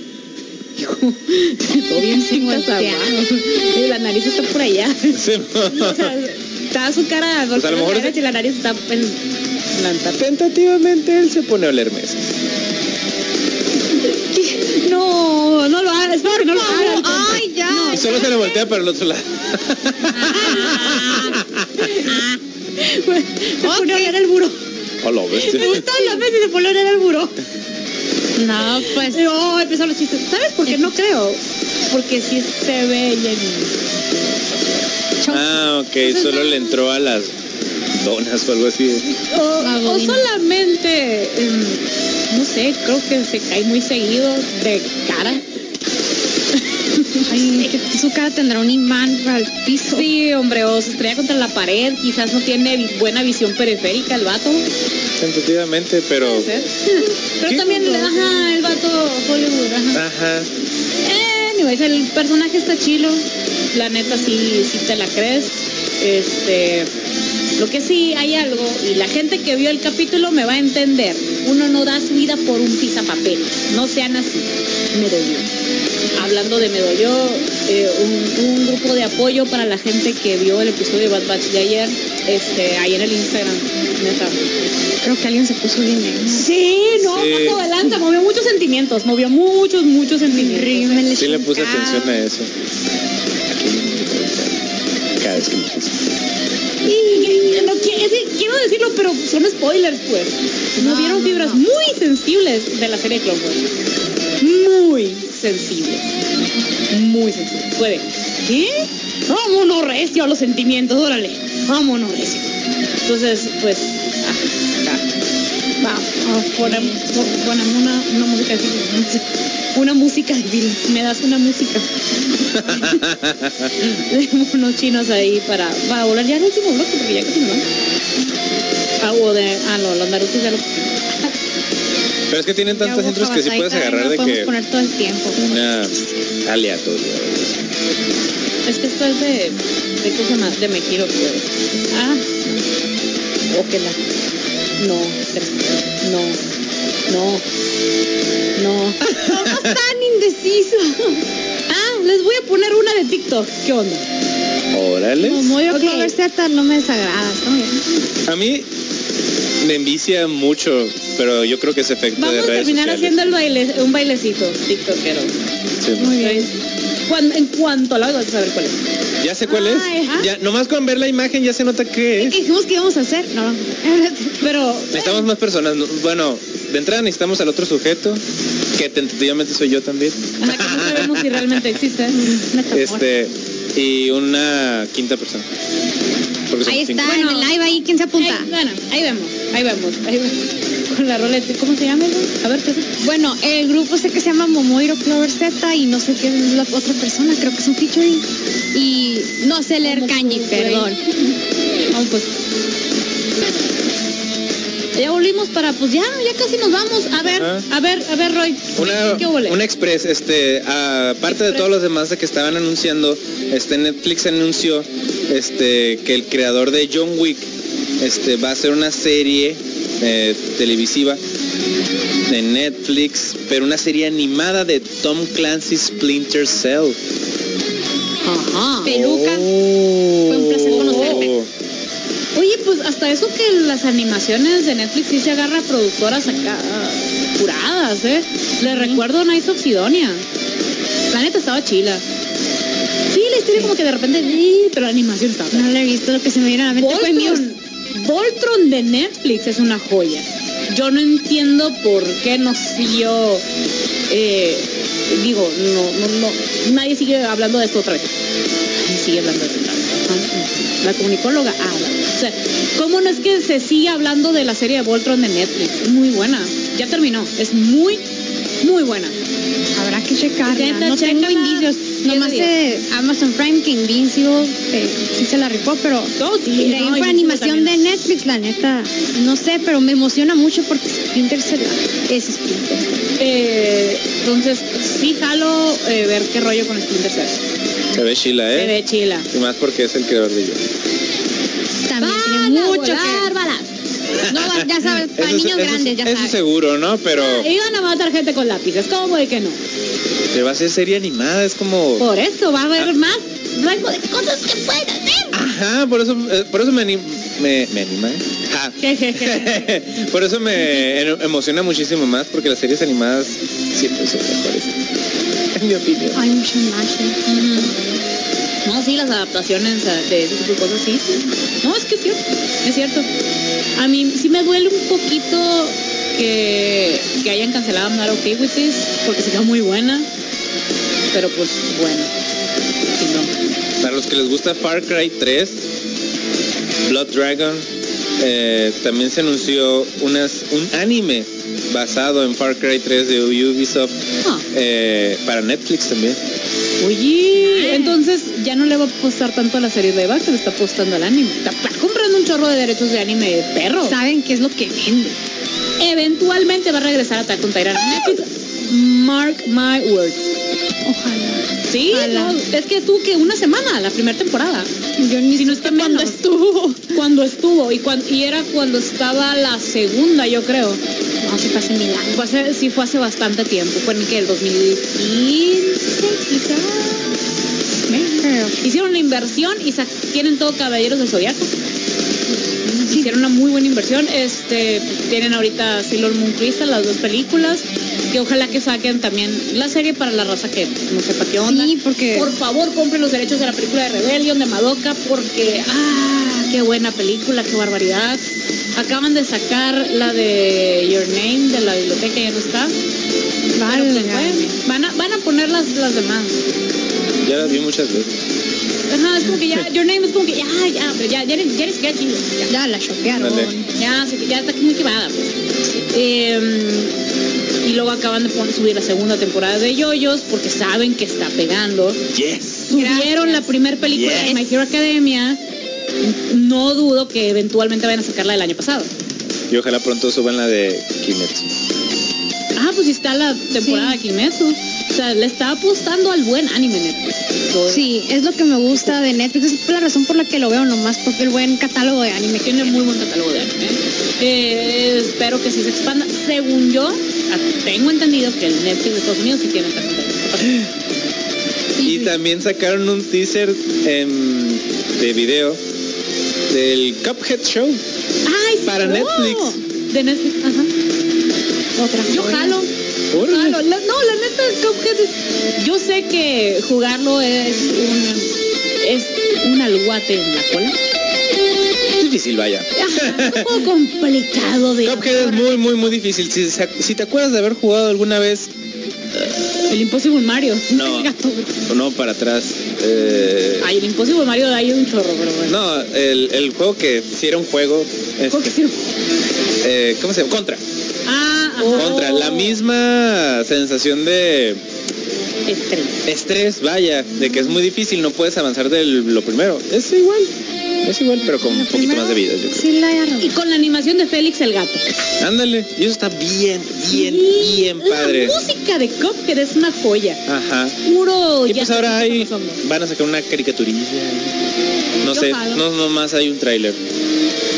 todo bien sin. Y la nariz está por allá. Sí. O sea, Está su cara Pues a lo mejor derecha y la nariz está en la. Tentativamente él se pone a oler mesas. Que no. Ay, ya. Y solo se le voltea para el otro lado. Se pone a oler el buró. Hola, bestia. Me gustó la vez y se pone a oler el buró. No, pues. Oh, empezaron los chistes. ¿Sabes por qué no creo? Porque sí se ve Jenny. Ah, ok, solo le entró a las donas o algo así. O, o Godín. solamente, em, no sé, creo que se cae muy seguido de cara. Ay, que su cara tendrá un imán para el piso. Sí, hombre, o se estrella contra la pared, quizás no tiene buena visión periférica el vato. Tentativamente, pero... Pero ¿Qué? también, ajá, el vato Hollywood, ajá. Ajá. Eh, anyways, el personaje está chilo. La neta sí, sí te la crees. Este. Lo que sí hay algo, y la gente que vio el capítulo me va a entender. Uno no da su vida por un papel. No sean así. Me dolió. Hablando de me dolió, eh, un, un grupo de apoyo para la gente que vio el episodio de Bad Batch de ayer, este, ahí en el Instagram. Neta. Creo que alguien se puso bien negro. Sí, no, Sí. pasó de lanza, movió muchos sentimientos, movió muchos, muchos sentimientos. Sí le puse atención a eso. Decirlo, pero son spoilers, pues. No, Movieron no, fibras no. muy sensibles de la serie Clone Wars. Muy sensibles. Muy sensibles. Puede. ¿Qué? Vámonos recio a los sentimientos, órale. Vámonos recio. Entonces, pues. ah, ah. Ponemos, pon- ponemos una, una música así. Una música. Me das una música. unos chinos ahí para, para volar ya el último bloque porque ya casi no. Ah, o de, ah, no, los Narutos ya lo Pero es que tienen hubo intros que sí puedes agarrar no de podemos que poner todo el tiempo. una aleatoria. Es que esto es de, de cosa más, de me giro pues. Ah, o que la. No, no, no, no. Somos tan indecisos. Ah, les voy a poner una de TikTok. ¿Qué onda? Órale. Como yo Ok. Clover Z no me desagrada. está bien. A mí me envicia mucho, pero yo creo que es efecto de Vamos a redes terminar sociales. haciendo el baile, un bailecito tiktokero. Sí. Muy bien. Cuando, en cuanto lo vas a saber cuál es. Ya sé cuál es. Ya, nomás con ver la imagen ya se nota qué ¿Qué es. dijimos que íbamos a hacer? No, no. Pero Necesitamos más personas. ¿no? Bueno, de entrada necesitamos al otro sujeto, que tentativamente soy yo también. ajá, que no sabemos si realmente existe. Este, y una quinta persona. Son Ahí cinco. está, en el live ahí, ¿quién se apunta? Ahí, bueno, ahí vemos, ahí vemos, ahí vemos. Con la roleta, ¿cómo se llama? A ver, ¿qué? Bueno, el grupo sé que se llama Momoiro Clover Z y no sé qué es la otra persona, creo que es un featuring. Y no sé leer kanji, perdón. Vamos pues. Ya volvimos para, pues ya, ya casi nos vamos. A ver, Ajá. a ver, a ver, Roy. Una, ¿Qué una express, este, aparte de todos los demás de que estaban anunciando, este Netflix anunció este que el creador de John Wick este va a hacer una serie eh, televisiva de Netflix, pero una serie animada de Tom Clancy's Splinter Cell. Ajá. Peluca. Fue pues hasta eso que las animaciones de Netflix sí se agarra productoras acá curadas, ¿eh? Le recuerdo a Nice of Sidonia. La neta estaba chila. Sí, la historia como que de repente, sí, pero la animación estaba. No le he visto lo que se me viene a la mente fue mío. Voltron, Voltron de Netflix es una joya. Yo no entiendo por qué no siguió. eh, digo, no, no, no. Nadie sigue hablando de esto otra vez. Sigue hablando de esto otra vez. Ajá. La comunicóloga habla. O sea, ¿cómo no es que se sigue hablando de la serie de Voltron de Netflix? Es muy buena. Ya terminó. Es muy, muy buena. Habrá que checarla. Neta, no tengo indicios. Nomás de Amazon Prime que Invincible eh, sí se la rifó, pero No, sí, de no, animación de. Netflix, la neta. No sé, pero me emociona mucho porque Splinter Cell es Splinter. Eh, entonces, sí jalo eh, ver qué rollo con Splinter Cell. Se ve chila, Se ¿eh? ve chila. Y más porque es el creador de yo. Mucho balas. No, ya sabes, para Eso, es- niños eso es- grandes, ya eso sabes. seguro, ¿no? Pero Iban a matar gente con lápices, ¿cómo de que no? te va a ser serie animada, es como... Por eso va a haber más rango de cosas que pueden hacer. Ajá, por eso, eh, por eso me, anim- me, me anima. ¿eh? Ja. Por eso me emociona muchísimo más porque las series animadas siempre son mejores. en mi opinión. Hay mucha magia. Las adaptaciones de ese tipo de cosas, sí. No, es que es cierto, es cierto. A mí sí me duele un poquito que, que hayan cancelado Not Okay With This, porque sería muy buena. Pero pues, bueno. No. Para los que les gusta Far Cry 3, Blood Dragon, eh, también se anunció unas, un anime basado en Far Cry 3 de Ubisoft Ah. eh, para Netflix también. Oye, entonces ya no le va a apostar tanto a la serie de Back, se le está apostando al anime. Está, comprando un chorro de derechos de anime de perro. Saben qué es lo que vende. Eventualmente va a regresar a Attack on Titan. Mark my words. Ojalá. Sí, Ojalá. no, es que tú que una semana, la primera temporada. Yo ni Si no es que cuando estuvo. Cuando estuvo y, cuan- y era cuando estaba la segunda, yo creo. No, se pasa mil años. Fue hace- sí fue hace bastante tiempo. Fue en que el 2015, Hicieron una inversión y tienen todo Caballeros del Zodiaco. Hicieron una muy buena inversión. Este, tienen ahorita Sailor Moon Crystal, las dos películas. Que ojalá que saquen también la serie para la raza que no sepa qué onda. Sí, porque Por favor, compren los derechos de la película de Rebellion de Madoka porque, ah, qué buena película, qué barbaridad. Acaban de sacar la de Your Name de la biblioteca, ya no está. Pero, pues, bueno, van, a, van a poner las, las demás. Ya la vi muchas veces. Ajá, es como que ya, Your Name es como que ya, ya, pero ya, ya, eres- ya eres que chido. Ya, ya la choquearon. Ya, ya está muy quemada. Pues. Em, y luego acaban de pon- subir la segunda temporada de Yoyos porque saben que está pegando. Yes. Subieron la primera película de Yes. My Hero Academia. No dudo que eventualmente vayan a sacarla del año pasado. Y ojalá pronto suban la de Kimetsu. Ah, pues está la temporada Sí. de Kimetsu. O sea, le está apostando al buen anime Netflix. Todo- Sí, es lo que me gusta de Netflix. Es la razón por la que lo veo nomás, porque el buen catálogo de anime Tiene muy buen catálogo de anime. Eh, espero que sí se expanda. Según yo, a- tengo entendido que el Netflix de Estados Unidos sí tiene esta. Y también sacaron un teaser de video del Cuphead Show. ¡Ay, sí! Para no! Netflix. De Netflix, ajá. Otra Yo joya. jalo. Jalo. La- no, la neta, Cuphead Yo sé que jugarlo es un... Es un alguate en la cola. Difícil, vaya. Ajá, es un poco complicado de... Cuphead es muy, muy, muy difícil. Si, si te acuerdas de haber jugado alguna vez, El Impossible Mario. No. No, para atrás. eh, Ay, el Impossible Mario hay un chorro, pero bueno. no, el, el juego que si era un juego, este, ¿Cómo que sí? eh, ¿cómo se llama? Contra. Ah. Contra, la misma sensación de Estrella. estrés, vaya, de que es muy difícil, no puedes avanzar de lo primero. Es igual, es igual, pero con un poquito Primero, más de vida. yo creo. Sí, la agarró. Y con la animación de Félix el gato. Ándale, y eso está bien, bien, Sí, bien padre. La música de Cuphead es una joya. Ajá. Puro. Y ya pues ahora hay, van a sacar una caricaturilla. No Yo sé, jalo. no nomás hay un tráiler.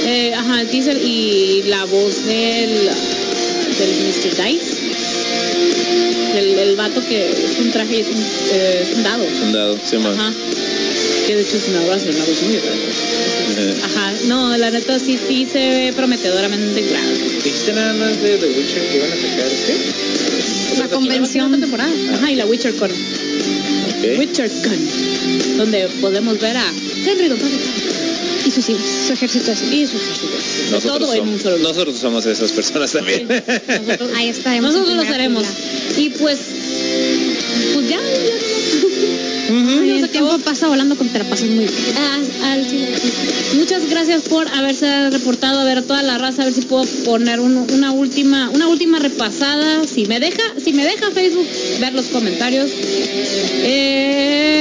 Eh, ajá, el teaser y la voz del, del Mr. Dice. El, el vato que es un traje es un, eh, es un dado. Un dado, sí, man. Ajá. Que de hecho es una base, una voz muy grande. Ajá, no, la neta sí, sí se ve prometedoramente grande. ¿Dijiste nada más de The Witcher que iban a sacar? ¿Qué? La convención. temporada. Ajá, y la WitcherCon. Ok. WitcherCon. Donde podemos ver a Henry Don Y sus hijos, su ejército así. y sus ejércitos. Nosotros Todo en un somos, solo lugar. nosotros somos esas personas también. Nosotros, Ahí estaremos. nosotros en lo haremos. Y pues, pues ya, el acabó. tiempo pasa volando cuando te la pasas muy bien. Ah, al sí. Muchas gracias por haberse reportado, a ver toda la raza, a ver si puedo poner un- una última, una última repasada. Si me deja, si me deja Facebook ver los comentarios. Eh,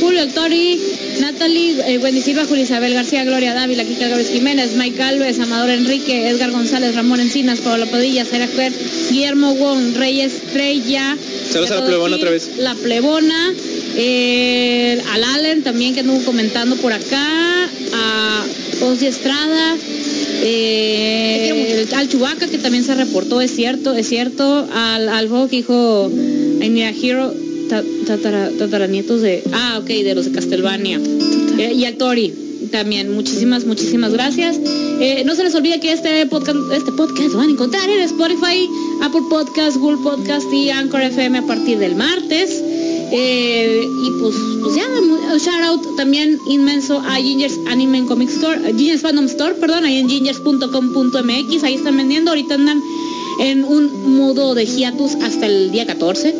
Julio, Tori, Natalie, eh, Wendy Silva, Julio Isabel García, Gloria Dávila, Kika Gávez Jiménez, Mike Alves, Amador Enrique, Edgar González, Ramón Encinas, Pablo Padilla, Sara Cuer, Guillermo Wong, Reyes Estrella. Saludos a la plebona otra vez. La plebona. eh, al Allen también que anduvo comentando por acá. A Ozzy Estrada. eh, al Chubaca que también se reportó, es cierto, es cierto. Al, al juego que dijo I Need a Hero, ta- tatara- tataranietos de. Ah, ok, de los de Castlevania. Eh, y al Tori. también muchísimas, muchísimas gracias. Eh, no se les olvide que este podcast, este podcast lo van a encontrar en Spotify, Apple Podcast, Google Podcast y Anchor FM a partir del martes. Eh, y pues, pues ya, shout out también inmenso a Gingers Anime and Comic Store, Gingers Fandom Store, perdón, ahí en gingers.com.mx, ahí están vendiendo, ahorita andan en un modo de hiatus hasta el día 14.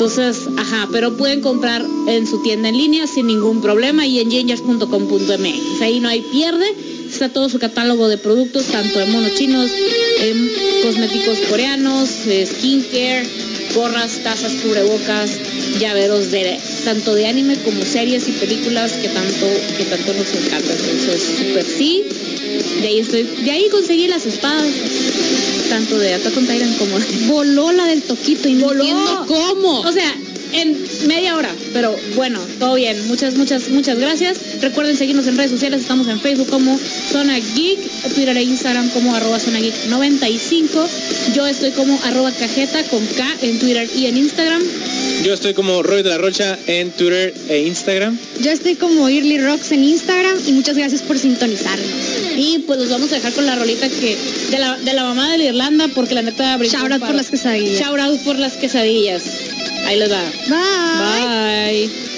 Entonces, ajá, pero pueden comprar en su tienda en línea sin ningún problema y en gingers.com.mx. Ahí no hay pierde. Está todo su catálogo de productos, tanto de monos chinos, em, cosméticos coreanos, eh, skincare, gorras, tazas, cubrebocas, llaveros de tanto de anime como series y películas que tanto que tanto nos encanta. Entonces, super sí. De ahí estoy, de ahí conseguí las espadas, tanto de Attack on Titan como de Voló la del toquito y no entiendo cómo. o sea, en media hora, pero bueno, todo bien. Muchas, muchas, muchas gracias. Recuerden seguirnos en redes sociales. Estamos en Facebook como Zona Geek, Twitter e Instagram como arroba Zona Geek 95. Yo estoy como arroba cajeta con K en Twitter y en Instagram. Yo estoy como Roy de la Rocha en Twitter e Instagram. Yo estoy como Early Rocks en Instagram y muchas gracias por sintonizarnos. Y pues los vamos a dejar con la rolita que de la, de la mamá de la Irlanda, porque la neta Shout out para- por las quesadillas. Shout out por las quesadillas. Ahí les va. Bye. Bye.